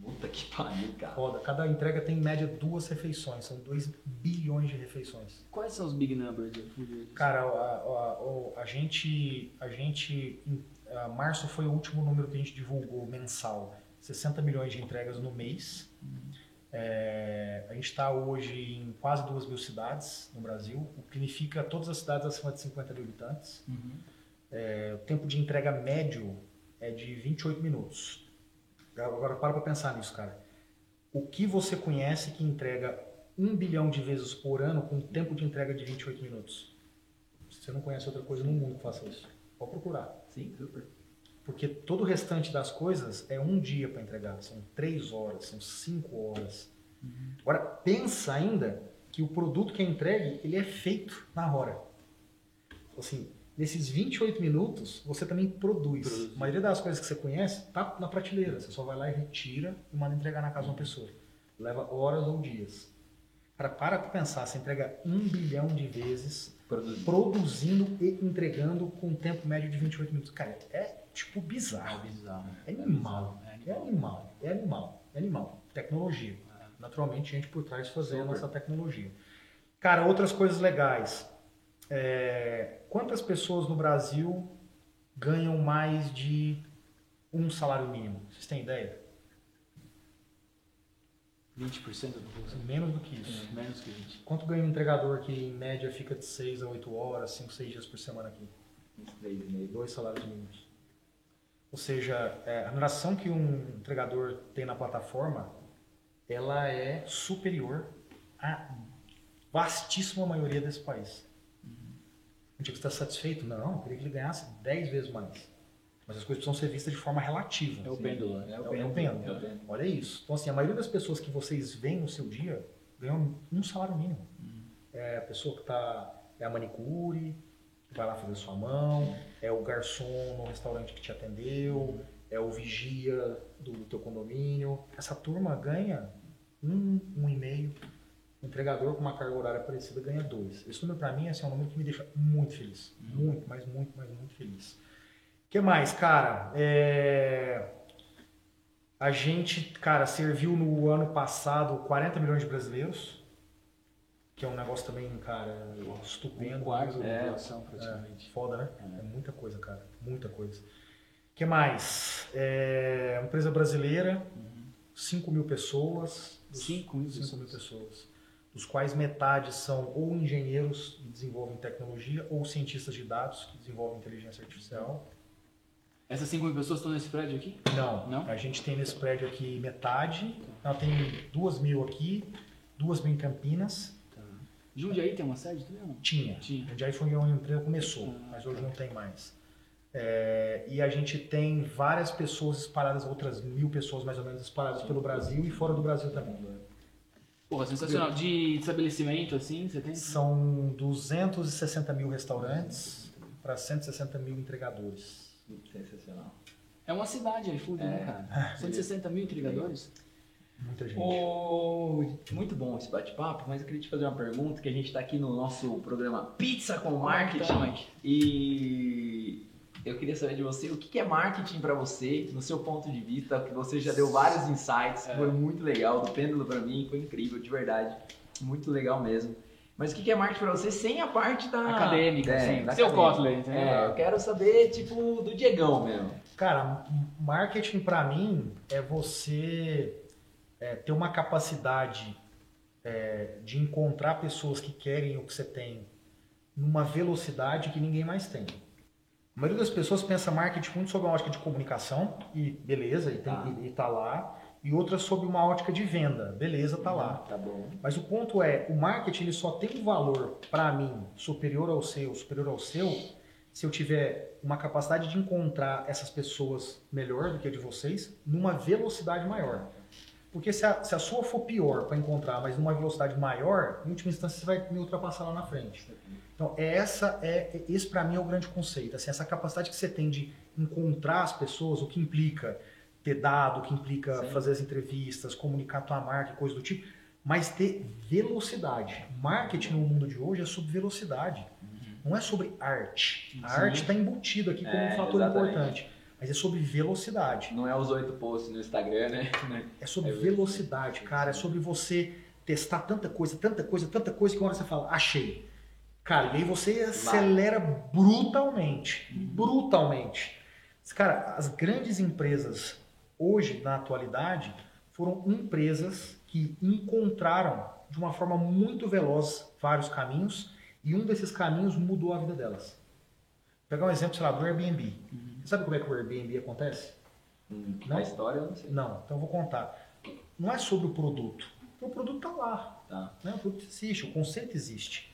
Puta que pariu, cara. Foda. Cada entrega tem em média duas refeições. São 2 bilhões de refeições. Quais são os big numbers? Cara, a, a- a- a gente, a gente, a março foi o último número que a gente divulgou mensal, 60 milhões de entregas no mês. É, a gente está hoje em quase duas mil cidades no Brasil, o que significa todas as cidades acima de 50 mil habitantes. Uhum. É, o tempo de entrega médio é de 28 minutos. Agora para para pensar nisso, cara. O que você conhece que entrega um bilhão de vezes por ano com um tempo de entrega de 28 minutos? Você não conhece outra coisa no mundo que faça isso. Pode procurar. Sim, super. Porque todo o restante das coisas é um dia para entregar. São três horas, são cinco horas. Agora, pensa ainda que o produto que é entregue, ele é feito na hora. Assim, nesses 28 minutos, você também produz. Produz. A maioria das coisas que você conhece tá na prateleira. Você só vai lá e retira e manda entregar na casa de uma pessoa. Leva horas ou dias. Cara, para pra pensar. Você entrega um bilhão de vezes Produzido. produzindo e entregando com um tempo médio de 28 minutos. Cara, é tipo bizarro. bizarro. É animal. É É animal. É animal. É animal. Tecnologia. Naturalmente, gente por trás fazendo Super. essa tecnologia. Cara, outras coisas legais. É, quantas pessoas no Brasil ganham mais de um salário mínimo? Vocês têm ideia? 20% do bolso. Menos do que isso. Menos que 20. Quanto ganha um entregador que em média fica de 6 a 8 horas, 5, 6 dias por semana aqui? Uns três e meio. dois salários mínimos. Ou seja, é, a remuneração que um entregador tem na plataforma, ela é superior à vastíssima maioria desse país. A gente está satisfeito? Não, eu queria que ele ganhasse 10 vezes mais. Mas as coisas precisam ser vistas de forma relativa. É o pêndulo, né? É É o pêndulo. É o pêndulo. Olha isso. Então, assim, a maioria das pessoas que vocês veem no seu dia ganham um salário mínimo. É a pessoa que está. É a manicure, que vai lá fazer sua mão, é o garçom no restaurante que te atendeu, é o vigia do, do teu condomínio. Essa turma ganha um, um e meio. Entregador com uma carga horária parecida ganha dois. Esse número, para mim, assim, é um número que me deixa muito feliz. Muito, mas muito, mas muito feliz. O que mais, cara? É... A gente, cara, serviu no ano passado 40 milhões de brasileiros, que é um negócio também, cara, estupendo. Um quarto da É, população, praticamente. Foda, né? É muita coisa, cara. Muita coisa. O que mais? É... Empresa brasileira, 5 mil pessoas. dos- 5 mil 5 mil pessoas. Dos quais metade são ou engenheiros que desenvolvem tecnologia ou cientistas de dados que desenvolvem inteligência artificial. Essas 5 mil pessoas estão nesse prédio aqui? Não, Não? a gente tem nesse prédio aqui metade. Ela tem duas mil aqui, duas mil em Campinas. Jundiaí tem uma sede também não? Tinha. Tinha. Já foi onde a empresa começou, Ah, mas hoje tá. não tem mais. É, e a gente tem várias pessoas espalhadas, outras mil pessoas mais ou menos espalhadas pelo Brasil e fora do Brasil também. Porra, sensacional. De estabelecimento, assim, você tem? São 260 mil restaurantes para 160 mil entregadores. Sensacional. É uma cidade iFood, né, É. cara? 160 mil entregadores? Muita gente. Ô, muito bom esse bate-papo, mas eu queria te fazer uma pergunta, que a gente está aqui no nosso programa Pizza com Marketing. E eu queria saber de você o que é marketing para você, no seu ponto de vista, que você já deu vários insights, É. foi muito legal, do pêndulo para mim, foi incrível, de verdade, muito legal mesmo. Mas o que é marketing para você sem a parte da Acadêmica, é, assim. da Seu. Kotler, entendeu? É, eu quero saber tipo do Diegão mesmo. Cara, marketing para mim é você é, ter uma capacidade é, de encontrar pessoas que querem o que você tem numa velocidade que ninguém mais tem. A maioria das pessoas pensa marketing muito sob uma ótica de comunicação e beleza, e, tem, Tá. e, e tá lá, e outras sob uma ótica de venda, beleza, tá lá. Tá bom. Mas o ponto é, o marketing ele só tem um valor para mim superior ao seu, superior ao seu, se eu tiver uma capacidade de encontrar essas pessoas melhor do que a de vocês, numa velocidade maior. Porque se a, se a sua for pior para encontrar, mas numa velocidade maior, em última instância você vai me ultrapassar lá na frente. Então, é essa é esse para mim é o grande conceito, assim, essa capacidade que você tem de encontrar as pessoas, o que implica ter dado, o que implica Sim. fazer as entrevistas, comunicar tua marca, coisa do tipo, mas ter velocidade. Marketing no mundo de hoje é sobre velocidade, não é sobre arte. A Sim. arte está embutida aqui como É, um fator exatamente. importante, mas é sobre velocidade. Não é os oito posts no Instagram, né? É sobre É velocidade, cara. É sobre você testar tanta coisa, tanta coisa, tanta coisa que uma hora você fala, achei. Cara, e aí você acelera brutalmente. Brutalmente. Cara, as grandes empresas hoje, na atualidade, foram empresas que encontraram de uma forma muito veloz vários caminhos e um desses caminhos mudou a vida delas. Vou pegar um exemplo, sei lá, do Airbnb. Você sabe como é que o Airbnb acontece? Hum, Não? História eu não sei. Não, então eu vou contar. Não é sobre o produto. O produto está lá. Tá. Né? O produto existe, o conceito existe.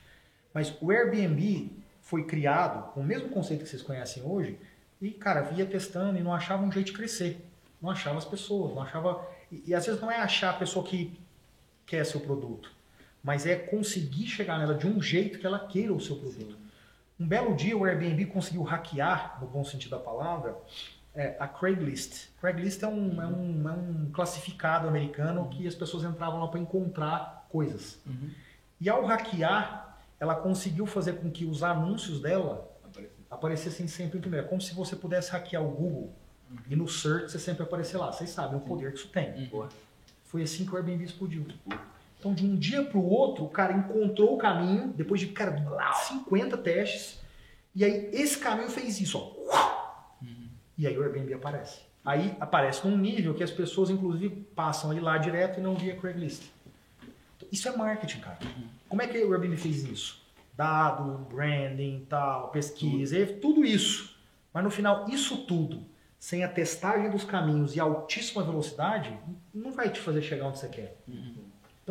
Mas o Airbnb foi criado com o mesmo conceito que vocês conhecem hoje e, cara, via testando e não achava um jeito de crescer. Não achava as pessoas, não achava. E, e às vezes não é achar a pessoa que quer seu produto, mas é conseguir chegar nela de um jeito que ela queira o seu produto. Um belo dia o Airbnb conseguiu hackear, no bom sentido da palavra, é, a Craigslist. Craigslist é um, é, um, é um classificado americano que as pessoas entravam lá para encontrar coisas. Uhum. E ao hackear, ela conseguiu fazer com que os anúncios dela aparecessem sempre em primeiro. Como se você pudesse hackear o Google e no search você sempre aparecer lá. Vocês sabem o poder que isso tem. Boa. Foi assim que o Airbnb explodiu. Então, de um dia para o outro, o cara encontrou o caminho, depois de cara, 50 testes, e aí esse caminho fez isso. Ó. E aí o Airbnb aparece. Aí aparece num nível que as pessoas, inclusive, passam a ir lá direto e não via Craigslist. Então, Isso é marketing, cara. Como é que o Airbnb fez isso? Dado, branding, tal, pesquisa, e tudo isso. Mas no final, isso tudo, sem a testagem dos caminhos e altíssima velocidade, não vai te fazer chegar onde você quer.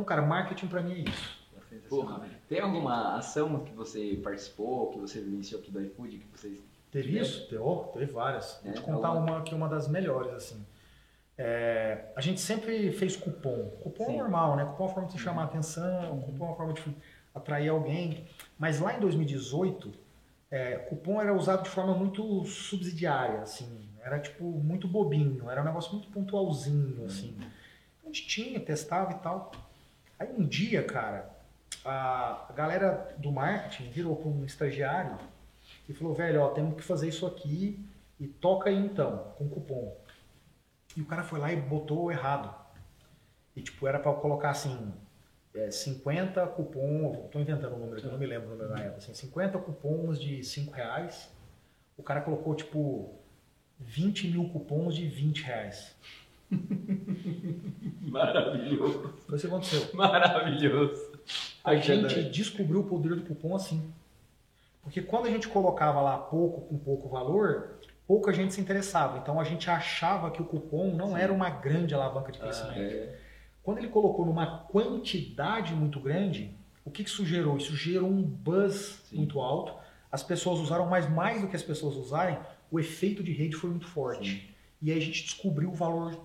Então, cara, marketing pra mim é isso. Porra, tem alguma ação que você participou, que você vivenciou aqui do iFood, que vocês... Teve isso? Teve, oh, teve várias. Vou É, te contar alguma? uma que é uma das melhores, assim. É, a gente sempre fez cupom. Cupom Sim. é normal, né? Cupom é uma forma de você chamar a atenção, cupom é uma forma de atrair alguém. Mas lá em 2018, é, cupom era usado de forma muito subsidiária, assim. Era, tipo, muito bobinho. Era um negócio muito pontualzinho, assim. A gente tinha, testava e tal. Aí um dia, cara, a galera do marketing virou para um estagiário e falou, velho, ó, temos que fazer isso aqui e toca aí então, com cupom. E o cara foi lá e botou errado. E tipo, era para colocar assim, é, 50 cupom, tô inventando o número aqui, não me lembro o número na época, assim, 50 cupons de 5 reais. O cara colocou tipo 20 mil cupons de 20 reais. Maravilhoso. Foi isso que aconteceu. Maravilhoso. A gente descobriu o poder do cupom assim. Porque quando a gente colocava lá pouco com pouco valor, pouca gente se interessava. Então a gente achava que o cupom não era uma grande alavanca de crescimento. É, Quando ele colocou numa quantidade muito grande, o que, que isso gerou? Isso gerou um buzz Sim. muito alto. As pessoas usaram, mas mais do que as pessoas usarem, o efeito de rede foi muito forte. E aí a gente descobriu o valor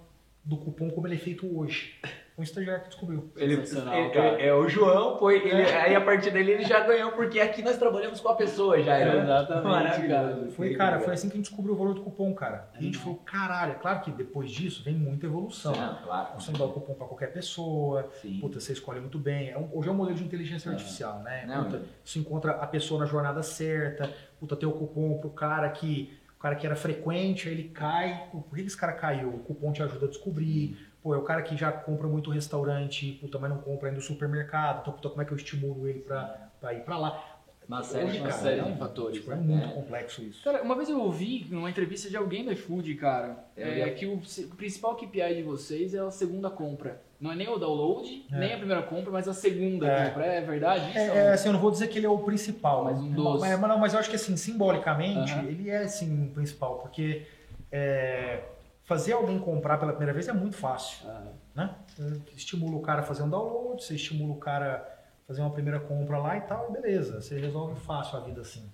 do cupom como ele é feito hoje. um estagiário que descobriu. Ele, é, é, o João, foi, ele, é. aí a partir dele ele já ganhou, porque aqui nós trabalhamos com a pessoa já. Né? Exatamente, cara. Foi, cara, foi assim que a gente descobriu o valor do cupom, cara. E a gente falou, caralho, é claro que depois disso vem muita evolução. Sim, claro. Você não dá o cupom para qualquer pessoa, Sim. puta, você escolhe muito bem. É hoje é um modelo de inteligência artificial, né? Não, puta, você encontra a pessoa na jornada certa, puta, tem o cupom pro cara que cara que era frequente, aí ele cai. Por que esse cara caiu? O cupom te ajuda a descobrir. Pô, é o cara que já compra muito restaurante, puta, mas não compra ainda no supermercado. Então, puta, como é que eu estimulo ele pra, pra ir pra lá? Uma série, Hoje, uma cara, série de fatores. Tipo, é muito é. complexo isso. Cara, uma vez eu ouvi numa entrevista de alguém do iFood, cara, é, é que o, o principal KPI de vocês é a segunda compra. Não é nem o download, é. nem a primeira compra, mas a segunda é. compra. É verdade isso? É, é, assim, eu não vou dizer que ele é o principal. Mas um dos... Mas, mas, não, mas eu acho que assim, simbolicamente, ele é sim o principal, porque é, fazer alguém comprar pela primeira vez é muito fácil. Né? Você estimula o cara a fazer um download, você estimula o cara a fazer uma primeira compra lá e tal, e beleza, você resolve fácil a vida assim.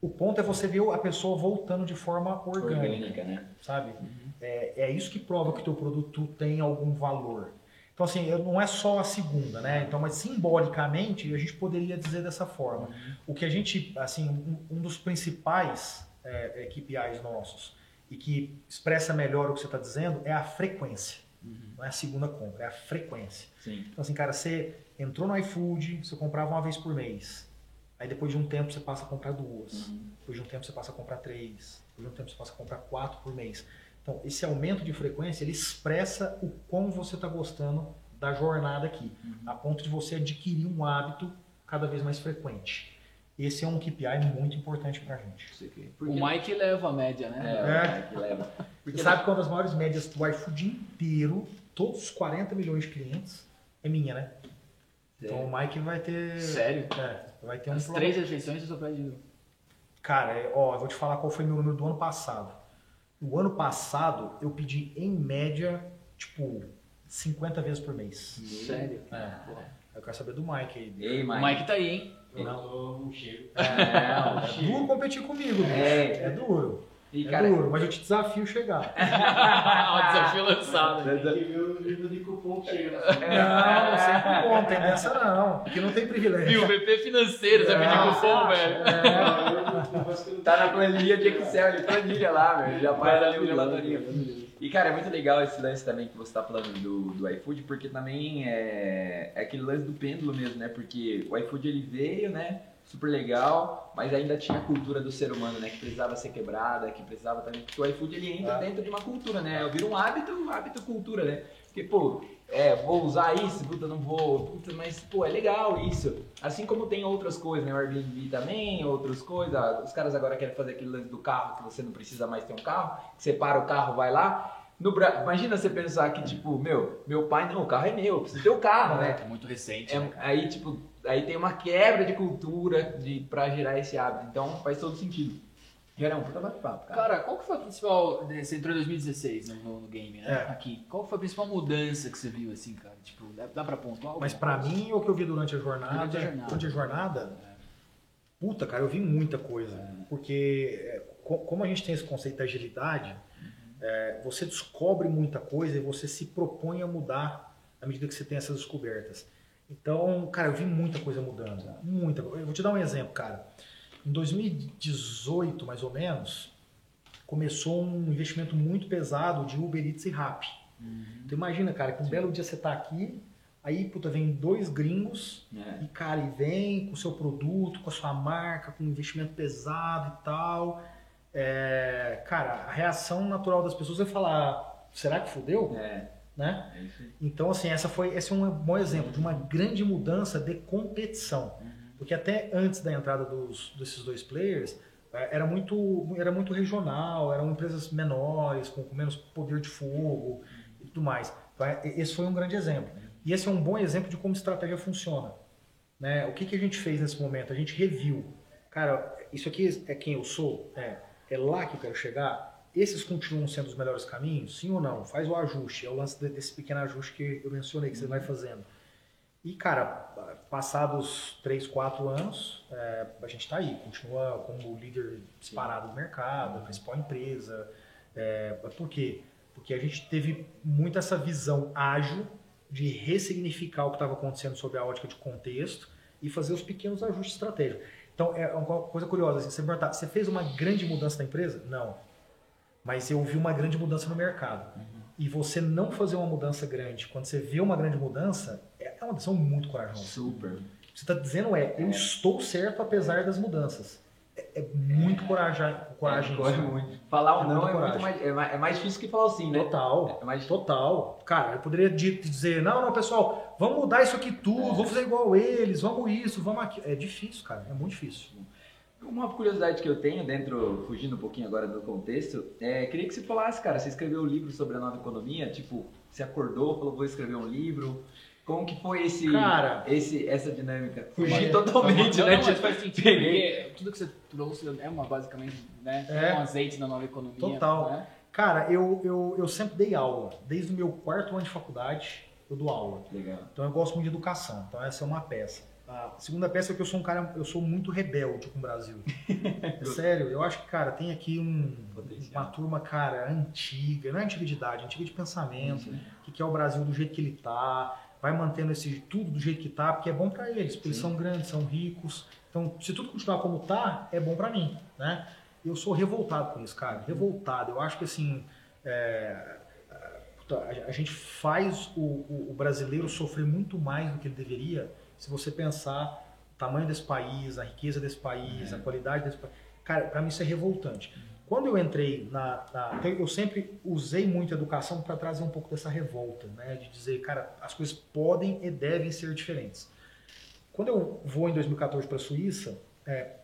O ponto é você ver a pessoa voltando de forma orgânica, orgânica né? sabe? Uhum. É, é isso que prova que o teu produto tem algum valor. Então, assim, não é só a segunda, né? Então, mas simbolicamente, a gente poderia dizer dessa forma. Uhum. O que a gente, assim, um, um dos principais é, é KPIs nossos e que expressa melhor o que você está dizendo é a frequência. Uhum. Não é a segunda compra, é a frequência. Sim. Então, assim, cara, você entrou no iFood, você comprava uma vez por mês. Aí depois de um tempo você passa a comprar duas. Uhum. Depois de um tempo você passa a comprar três. Depois de um tempo você passa a comprar quatro por mês. Então, esse aumento de frequência, ele expressa o como você está gostando da jornada aqui, uhum. a ponto de você adquirir um hábito cada vez mais frequente. Esse é um KPI muito importante para a gente. O Mike leva a média, né? É, é. o Mike leva. Porque você sabe qual das maiores médias do iFood inteiro, todos os 40 milhões de clientes, é minha, né? Então o Mike vai ter. Sério? É, vai ter As um três refeições você só pede. Cara, é, ó, eu vou te falar qual foi meu número do ano passado. O ano passado eu pedi em média, tipo, 50 vezes por mês. Sério? É. Eu quero saber do Mike aí. Ei, Mike. O Mike tá aí, hein? Eu não, não chego. É, é duro competir comigo, É, é duro. E, é cara, duro, mas eu te desafio chegar. o desafio lançado. Tem que ver o de cupom que chega. Não, sem cupom, tem dessa não. Porque não tem privilégio. E o VP financeiro, você pedir cupom, velho. É. Tá na planilha de Excel, ali, planilha lá, velho. Já faz ali o relatorinho. E, cara, é muito legal esse lance também que você tá falando do, do iFood, porque também é, é aquele lance do pêndulo mesmo, né? Porque o iFood, ele veio, né? Super legal, mas ainda tinha a cultura do ser humano, né? Que precisava ser quebrada, que precisava também. Porque o iFood ele entra é. dentro de uma cultura, né? Vira um hábito, um hábito cultura, né? Porque, pô, é, vou usar isso, puta, não vou, puta, mas, pô, é legal isso. Assim como tem outras coisas, né? O Airbnb também, outras coisas. Os caras agora querem fazer aquele lance do carro, que você não precisa mais ter um carro, que você para o carro, vai lá. No, imagina você pensar que, tipo, meu, meu pai, não, o carro é meu, eu preciso ter o carro, né? É muito recente. É, né, aí, tipo, aí tem uma quebra de cultura de, pra gerar esse hábito. Então faz todo sentido. Gera um puta bate-papo, cara. Cara, qual que foi a principal. Você entrou em 2016 no, no game, né? É. Aqui. Qual foi a principal mudança que você viu, assim, cara? Tipo, dá, dá pra pontuar? Mas pra coisa? mim, ou que eu vi durante a jornada? Durante a jornada. Durante a jornada é. Puta, cara, eu vi muita coisa. É. Porque, como a gente tem esse conceito da agilidade, uhum. é, você descobre muita coisa e você se propõe a mudar à medida que você tem essas descobertas. Então, cara, eu vi muita coisa mudando. Muita. Eu vou te dar um exemplo, cara. Em 2018, mais ou menos, começou um investimento muito pesado de Uber Eats e Rappi. Uhum. Então imagina, cara, que um belo dia você tá aqui, aí, puta, vem dois gringos é. e, cara, e vem com o seu produto, com a sua marca, com um investimento pesado e tal. É, cara, a reação natural das pessoas é falar, será que fudeu? É. Né? É então, assim, essa foi, esse é um bom exemplo de uma grande mudança de competição. Uhum. Porque até antes da entrada dos, desses dois players, é, era muito, era muito regional, eram empresas menores, com, com menos poder de fogo e tudo mais. Então, é, esse foi um grande exemplo. E esse é um bom exemplo de como estratégia funciona. Né? O que, que a gente fez nesse momento? A gente reviu. Cara, isso aqui é quem eu sou? É, é lá que eu quero chegar? Esses continuam sendo os melhores caminhos? Sim ou não? Faz o ajuste. É o lance desse pequeno ajuste que eu mencionei, que você vai fazendo. E, cara, passados 3, 4 anos, é, a gente está aí, continua como líder disparado do mercado, a principal empresa. É, por quê? Porque a gente teve muito essa visão ágil de ressignificar o que estava acontecendo sob a ótica de contexto e fazer os pequenos ajustes estratégicos. Então, é uma coisa curiosa. Assim, você perguntar, você fez uma grande mudança na empresa? Não. Mas eu vi uma grande mudança no mercado. Uhum. E você não fazer uma mudança grande, quando você vê uma grande mudança, é uma decisão muito corajosa. Super. Você está dizendo é, eu é. estou certo apesar das mudanças. É, é muito coragem, coragem. É, muito. Falar ou é não é, muito mais, é, mais, é mais difícil que falar sim, né? Total. É mais... Total. Cara, eu poderia dizer, não, não, pessoal, vamos mudar isso aqui tudo, vamos fazer igual eles, vamos isso, vamos aqui. É difícil, cara, é muito difícil. Uma curiosidade que eu tenho dentro, fugindo um pouquinho agora do contexto, é, queria que você falasse, cara, você escreveu um livro sobre a nova economia, tipo, você acordou, falou, vou escrever um livro, como que foi esse, Cara, esse, essa dinâmica? Fugir totalmente, não, né? Não, mas faz sentido, porque tudo que você trouxe é uma, basicamente, né? É, um azeite da nova economia. Total. Né? Cara, eu, eu, eu sempre dei aula. Desde o meu quarto ano de faculdade, eu dou aula. Legal. Então eu gosto muito de educação. Então essa é uma peça. A segunda peça é que eu sou um cara, eu sou muito rebelde com o Brasil. é sério, eu acho que, cara, tem aqui um, uma turma, cara, antiga, não é antiga de idade, é antiga de pensamento, uhum. que quer o Brasil do jeito que ele tá, vai mantendo esse tudo do jeito que tá, porque é bom para eles, porque Sim. eles são grandes, são ricos. Então, se tudo continuar como tá, é bom para mim, né? Eu sou revoltado com isso, cara, revoltado. Eu acho que assim, é, a gente faz o, o, o, brasileiro sofrer muito mais do que ele deveria, se você pensar o tamanho desse país, a riqueza desse país, é. a qualidade desse país. Cara, para mim isso é revoltante. Quando eu entrei na, na, Eu sempre usei muito a educação para trazer um pouco dessa revolta, né? De dizer, cara, as coisas podem e devem ser diferentes. Quando eu vou em 2014 para a Suíça, é,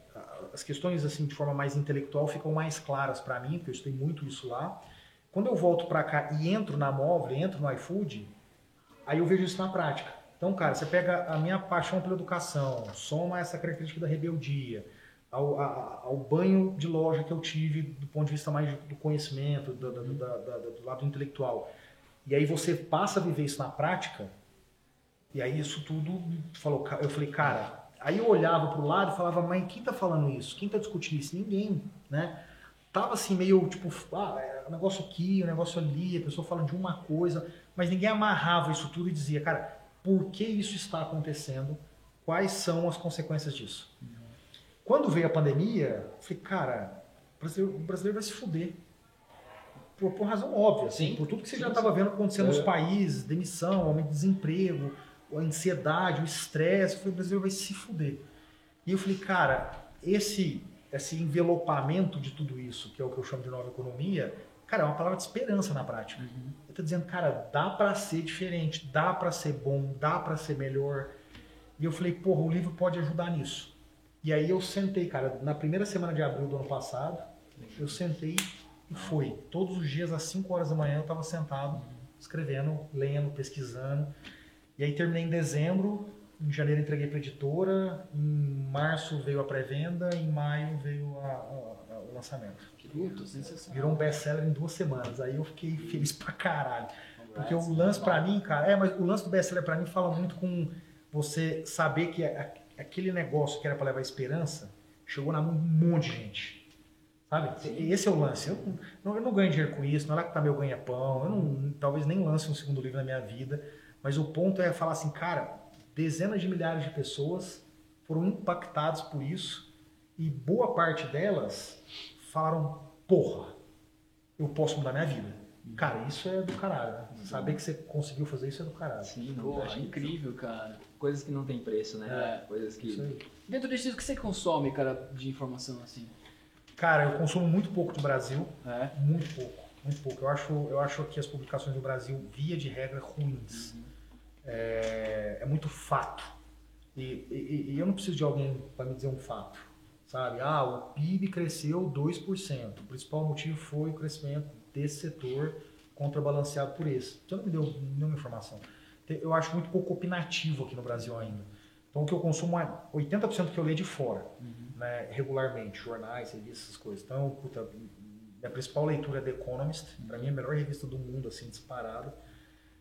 as questões assim de forma mais intelectual ficam mais claras para mim, porque eu estudei muito isso lá. Quando eu volto para cá e entro na móvel, entro no iFood, aí eu vejo isso na prática. Então, cara, você pega a minha paixão pela educação, soma essa característica da rebeldia, ao, ao, banho de loja que eu tive do ponto de vista mais do conhecimento, do, do, do, do, lado intelectual. E aí você passa a viver isso na prática, e aí isso tudo falou, eu falei, cara, aí eu olhava para o lado e falava, mas quem está falando isso? Quem está discutindo isso? Ninguém, né? Tava assim meio tipo, ah, é negócio aqui, um negócio ali, a pessoa fala de uma coisa, mas ninguém amarrava isso tudo e dizia, cara, por que isso está acontecendo? Quais são as consequências disso? Quando veio a pandemia, eu falei, cara, o brasileiro, o brasileiro vai se fuder. Por, por razão óbvia, assim, por tudo que você sim, já estava vendo acontecendo é. nos países, demissão, aumento de desemprego, a ansiedade, o estresse, eu falei, o brasileiro vai se fuder. E eu falei, cara, esse, esse envelopamento de tudo isso, que é o que eu chamo de nova economia, cara, é uma palavra de esperança na prática. Uhum. Eu tô dizendo, cara, dá para ser diferente, dá para ser bom, dá para ser melhor. E eu falei, porra, o livro pode ajudar nisso. E aí eu sentei, cara, na primeira semana de abril do ano passado, eu sentei e fui. Todos os dias, às 5 horas da manhã, eu estava sentado, escrevendo, lendo, pesquisando. E aí terminei em dezembro, em janeiro entreguei para editora, em março veio a pré-venda, em maio veio a, a, o lançamento. Sensacional. Virou um best-seller em duas semanas. Aí eu fiquei feliz pra caralho. Porque o lance para mim, cara, é, mas o lance do best-seller para mim fala muito com você saber que aquele negócio que era para levar esperança chegou na mão de um monte de gente. Sabe? Sim. Esse é o lance. Eu não, eu não ganho dinheiro com isso, não é lá que tá meu ganha-pão. Eu não, talvez nem lance um segundo livro na minha vida. Mas o ponto é falar assim, cara, dezenas de milhares de pessoas foram impactadas por isso e boa parte delas falaram, porra, eu posso mudar minha vida. Cara, isso é do caralho. Né? Saber que você conseguiu fazer isso é do caralho. Sim, não Porra, é incrível, cara. Coisas que não tem preço, né? É. Coisas que. Dentro disso, o que você consome, cara, de informação assim? Cara, eu consumo muito pouco do Brasil. É? Muito pouco. Muito pouco. Eu acho, eu acho que as publicações do Brasil, via de regra, ruins. Uhum. É, é, muito fato. E, e, e eu não preciso de alguém para me dizer um fato. Sabe? Ah, o PIB cresceu 2%. O principal motivo foi o crescimento desse setor contrabalanceado por esse. Você não me deu nenhuma informação. Eu acho muito pouco opinativo aqui no Brasil ainda. Então, o que eu consumo é 80% que eu leio de fora, uhum. né, regularmente, jornais, revistas, essas coisas. Então, puta, minha principal leitura é The Economist, uhum. para mim é a melhor revista do mundo, assim, disparada.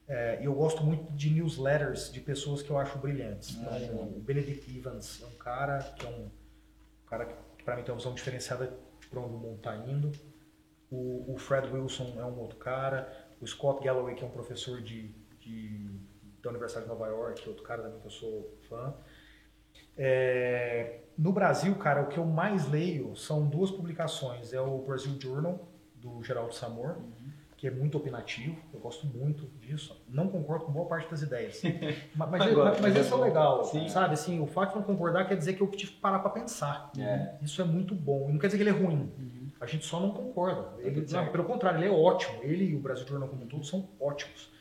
É, e eu gosto muito de newsletters de pessoas que eu acho brilhantes. Então, o Benedict Evans é um cara que é um cara que, para mim, tem uma visão diferenciada para onde o mundo está indo. O, o, Fred Wilson é um outro cara. O Scott Galloway, que é um professor de, de da Universidade de Nova York, outro cara também que eu sou fã. É, no Brasil, cara, o que eu mais leio são duas publicações. É o Brasil Journal, do Geraldo Samor, que é muito opinativo. Eu gosto muito disso. Não concordo com boa parte das ideias. mas mas, Agora, mas, mas isso é bom. legal, Sim. sabe? Assim, o fato de não concordar quer dizer que eu tive que parar para pensar. É. Isso é muito bom. E não quer dizer que ele é ruim. A gente só não concorda. Ele, tudo certo. não, pelo contrário, ele é ótimo. Ele e o Brasil Journal como um todo são ótimos.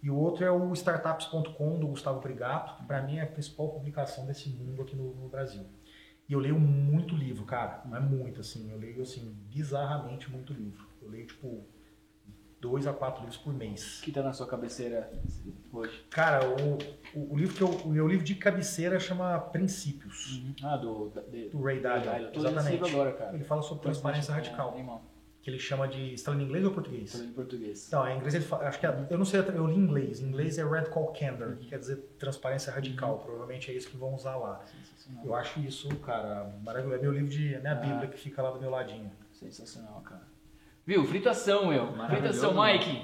E o outro é o startups.com do Gustavo Brigato, que para mim é a principal publicação desse mundo aqui no, no Brasil. E eu leio muito livro, cara. Não é muito, assim. Eu leio, assim, bizarramente muito livro. Eu leio, tipo, dois a quatro livros por mês. O que tá na sua cabeceira hoje? Cara, o, o, o livro que eu, o meu livro de cabeceira chama Princípios, Ah, do... de- do Ray Dalio. Esse livro Exatamente. agora, cara. Ele fala sobre transparência radical, É, que ele chama de... Você tá lendo em inglês ou português? Lendo em português. Não, em inglês ele fala, acho que é, eu não sei, eu li em inglês. Em inglês é Radical Candor, que quer dizer transparência radical. Provavelmente é isso que vão usar lá. Eu acho isso, cara, maravilhoso. É meu livro de, né, a Ah. Bíblia que fica lá do meu ladinho. Sensacional, cara. Viu? Fritação, meu. Maravilhoso, Fritação, mano. Mike.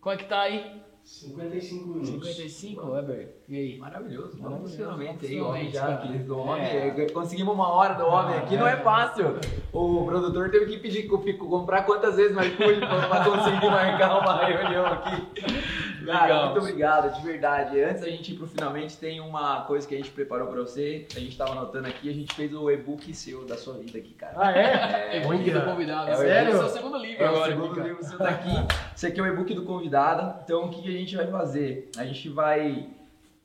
Como é que tá aí? 55 minutos. 55, Weber? E aí? Maravilhoso, bom Maravilhoso. funcionamento aí, homem Finalmente, já, aqueles do homem, É. conseguimos uma hora do homem aqui, não é fácil. O produtor teve que pedir que eu fico comprar quantas vezes mais pude pra conseguir marcar uma reunião aqui. Cara, Legal. muito obrigado, de verdade. Antes da gente ir pro finalmente, tem uma coisa que a gente preparou pra você, a gente tava anotando aqui, a gente fez o e-book seu da sua vida aqui, cara. Ah, é? É, muito do convidado. É o Sério? e-book. É o seu segundo livro É o agora. segundo aqui, cara. livro seu tá aqui. Esse aqui é o e-book do convidado. Então, o que a gente vai fazer? A gente vai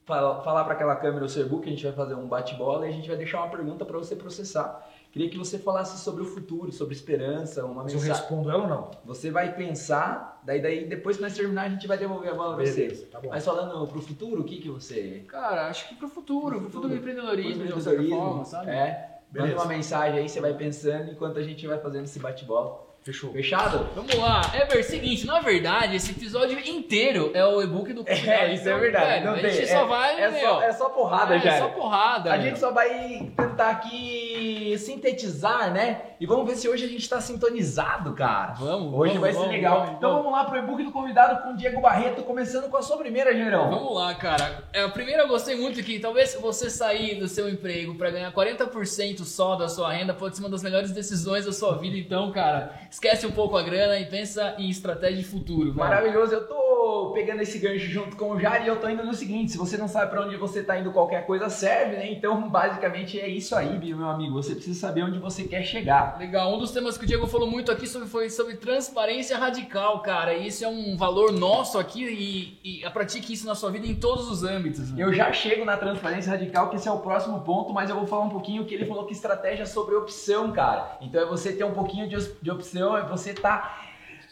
fala- falar para aquela câmera o seu e-book, a gente vai fazer um bate-bola e a gente vai deixar uma pergunta para você processar. Queria que você falasse sobre o futuro, sobre esperança, uma Mas eu mensagem. respondo ela ou não? Você vai pensar, daí, daí depois que nós terminar a gente vai devolver a bola para você. Tá bom. Mas falando pro futuro, o que que você... Cara, acho que pro futuro, pro futuro do empreendedorismo, de uma certa Empreendedorismo, forma, sabe? É. Manda Beleza. uma mensagem aí, você vai pensando enquanto a gente vai fazendo esse bate-bola. Fechou. Fechado? Vamos lá, Ever, seguinte, na verdade, esse episódio inteiro é o e-book do convidado. É, isso é Então, verdade. velho, Não a tem, gente é, só vai, é, meu, só, é só porrada, é, já. só porrada. A meu. gente só vai tentar aqui sintetizar, né? E vamos ver se hoje a gente tá sintonizado, cara. Vamos, Hoje vamos, vai ser vamos, legal. vamos, então vamos lá pro e-book do convidado com o Diego Barreto, começando com a sua primeira, Gerão. Vamos lá, cara. É, a primeira eu gostei muito que talvez você sair do seu emprego pra ganhar 40% só da sua renda pode ser uma das melhores decisões da sua vida. Então, cara, esquece um pouco a grana e pensa em estratégia de futuro. velho. Maravilhoso, eu tô pegando esse gancho junto com o Jari e eu tô indo no seguinte, se você não sabe pra onde você tá indo, qualquer coisa serve, né? Então, basicamente é isso aí, meu amigo, você precisa saber onde você quer chegar. Legal, um dos temas que o Diego falou muito aqui sobre, foi sobre transparência radical, cara. E isso é um valor nosso aqui e, e pratique isso na sua vida em todos os âmbitos. né? Eu já chego na transparência radical, que esse é o próximo ponto, mas eu vou falar um pouquinho que ele falou que estratégia é sobre opção, cara. Então é você ter um pouquinho de, de opção, é você estar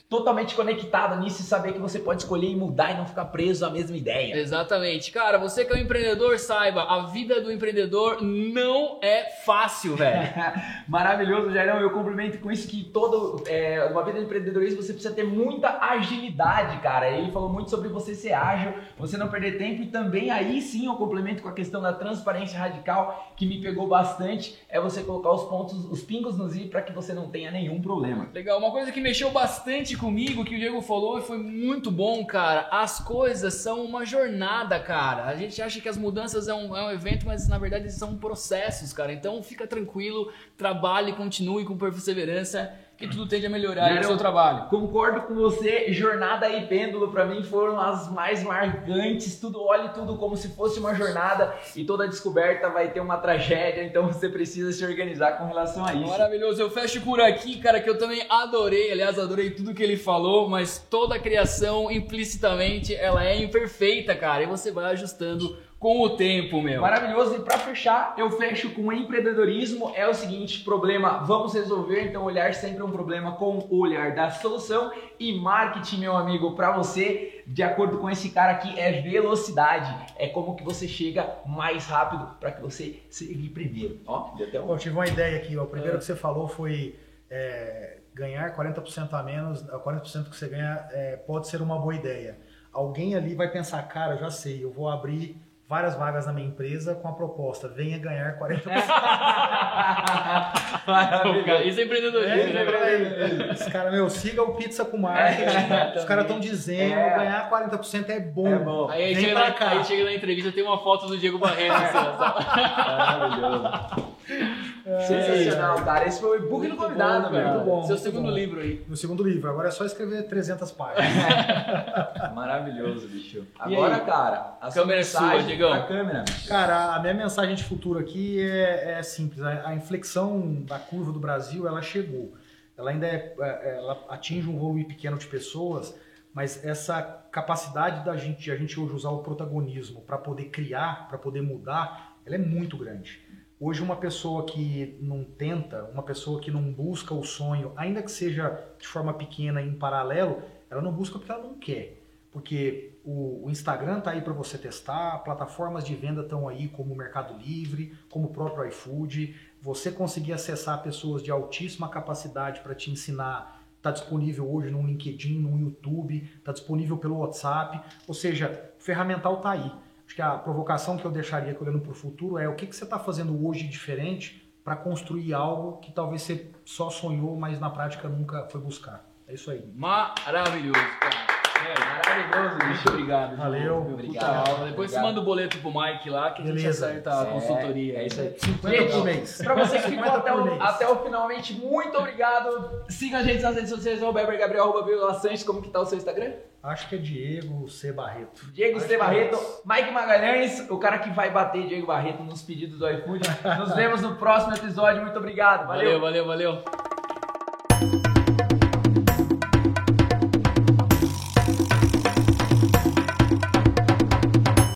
totalmente conectado nisso e saber que você pode escolher e mudar e não ficar preso à mesma ideia. Exatamente. Cara, você que é um empreendedor, saiba, a vida do empreendedor não é fácil, velho. Maravilhoso, Jairão. Eu cumprimento com isso que todo é, uma vida de empreendedorismo você precisa ter muita agilidade, cara. Ele falou muito sobre você ser ágil, você não perder tempo e também aí sim eu complemento com a questão da transparência radical que me pegou bastante é você colocar os pontos, os pingos nos i para que você não tenha nenhum problema. Legal, uma coisa que mexeu bastante comigo, que o Diego falou e foi muito bom, cara. As coisas são uma jornada, cara. A gente acha que as mudanças é um, é um evento, mas na verdade são processos, cara. Então fica tranquilo, trabalhe, continue com perseverança, que tudo tende a melhorar Jairão, no seu trabalho. Concordo com você, jornada e pêndulo pra mim foram as mais marcantes. Tudo olhe tudo como se fosse uma jornada e toda descoberta vai ter uma tragédia, então você precisa se organizar com relação a isso. Maravilhoso, eu fecho por aqui, cara, que eu também adorei, aliás, adorei tudo que ele falou, mas toda a criação, implicitamente, ela é imperfeita, cara, e você vai ajustando com o tempo, meu. Maravilhoso. E para fechar, eu fecho com empreendedorismo. É o seguinte, problema, vamos resolver. Então, olhar sempre um problema com o olhar da solução. E marketing, meu amigo, para você, de acordo com esse cara aqui, é velocidade. É como que você chega mais rápido para que você chegue primeiro. Ó, deu até um... Bom, eu tive uma ideia aqui. ó. O primeiro que você falou foi é, ganhar 40% a menos, 40% que você ganha é, pode ser uma boa ideia. Alguém ali vai pensar, cara, eu já sei, eu vou abrir várias vagas na minha empresa com a proposta: venha ganhar 40%. Isso é empreendedorismo, né? Os caras, meu, siga o Pizza com Marketing. Os caras estão dizendo: É. ganhar 40% é bom. É bom. Aí, chega na, aí chega na entrevista tem uma foto do Diego Barreto. assim. Maravilhoso. Sensacional, cara. Esse foi o e-book do convidado, bom, meu. Muito bom, Seu segundo bom. livro aí. No segundo livro, agora é só escrever 300 páginas. Maravilhoso, bicho. Agora, cara, a Câmera sua, mensagem Diegão. pra câmera. Cara, a minha mensagem de futuro aqui é, é simples. A, a inflexão da curva do Brasil, ela chegou. Ela ainda é, é, ela atinge um volume pequeno de pessoas, mas essa capacidade da gente, de a gente hoje usar o protagonismo para poder criar, para poder mudar, ela é muito grande. Hoje uma pessoa que não tenta, uma pessoa que não busca o sonho, ainda que seja de forma pequena em paralelo, ela não busca porque ela não quer. Porque o, Instagram tá aí para você testar, plataformas de venda estão aí como o Mercado Livre, como o próprio iFood. Você conseguir acessar pessoas de altíssima capacidade para te ensinar, está disponível hoje no LinkedIn, no YouTube, está disponível pelo WhatsApp. Ou seja, o ferramental está aí. Acho que a provocação que eu deixaria aqui olhando para o futuro é o que, que você está fazendo hoje diferente para construir algo que talvez você só sonhou, mas na prática nunca foi buscar. É isso aí. Maravilhoso, cara. Maravilhoso, Muito bicho. obrigado. Valeu. Puta Obrigado. aula. Depois você manda o boleto pro Mike lá que a gente Beleza. acerta a É, consultoria. é isso aí. 50 Gente, por mês. Pra você que ficou 50 até o, mês. até o finalmente, muito obrigado. Siga a gente nas redes sociais, Weber Gabriel, arroba Sanches. Como que tá o seu Instagram? Acho que é Diego C. Barreto. Diego Acho C. é Barreto, isso. Mike Magalhães, o cara que vai bater Diego Barreto nos pedidos do iFood. Nos vemos no próximo episódio. Muito obrigado. Valeu, valeu, valeu.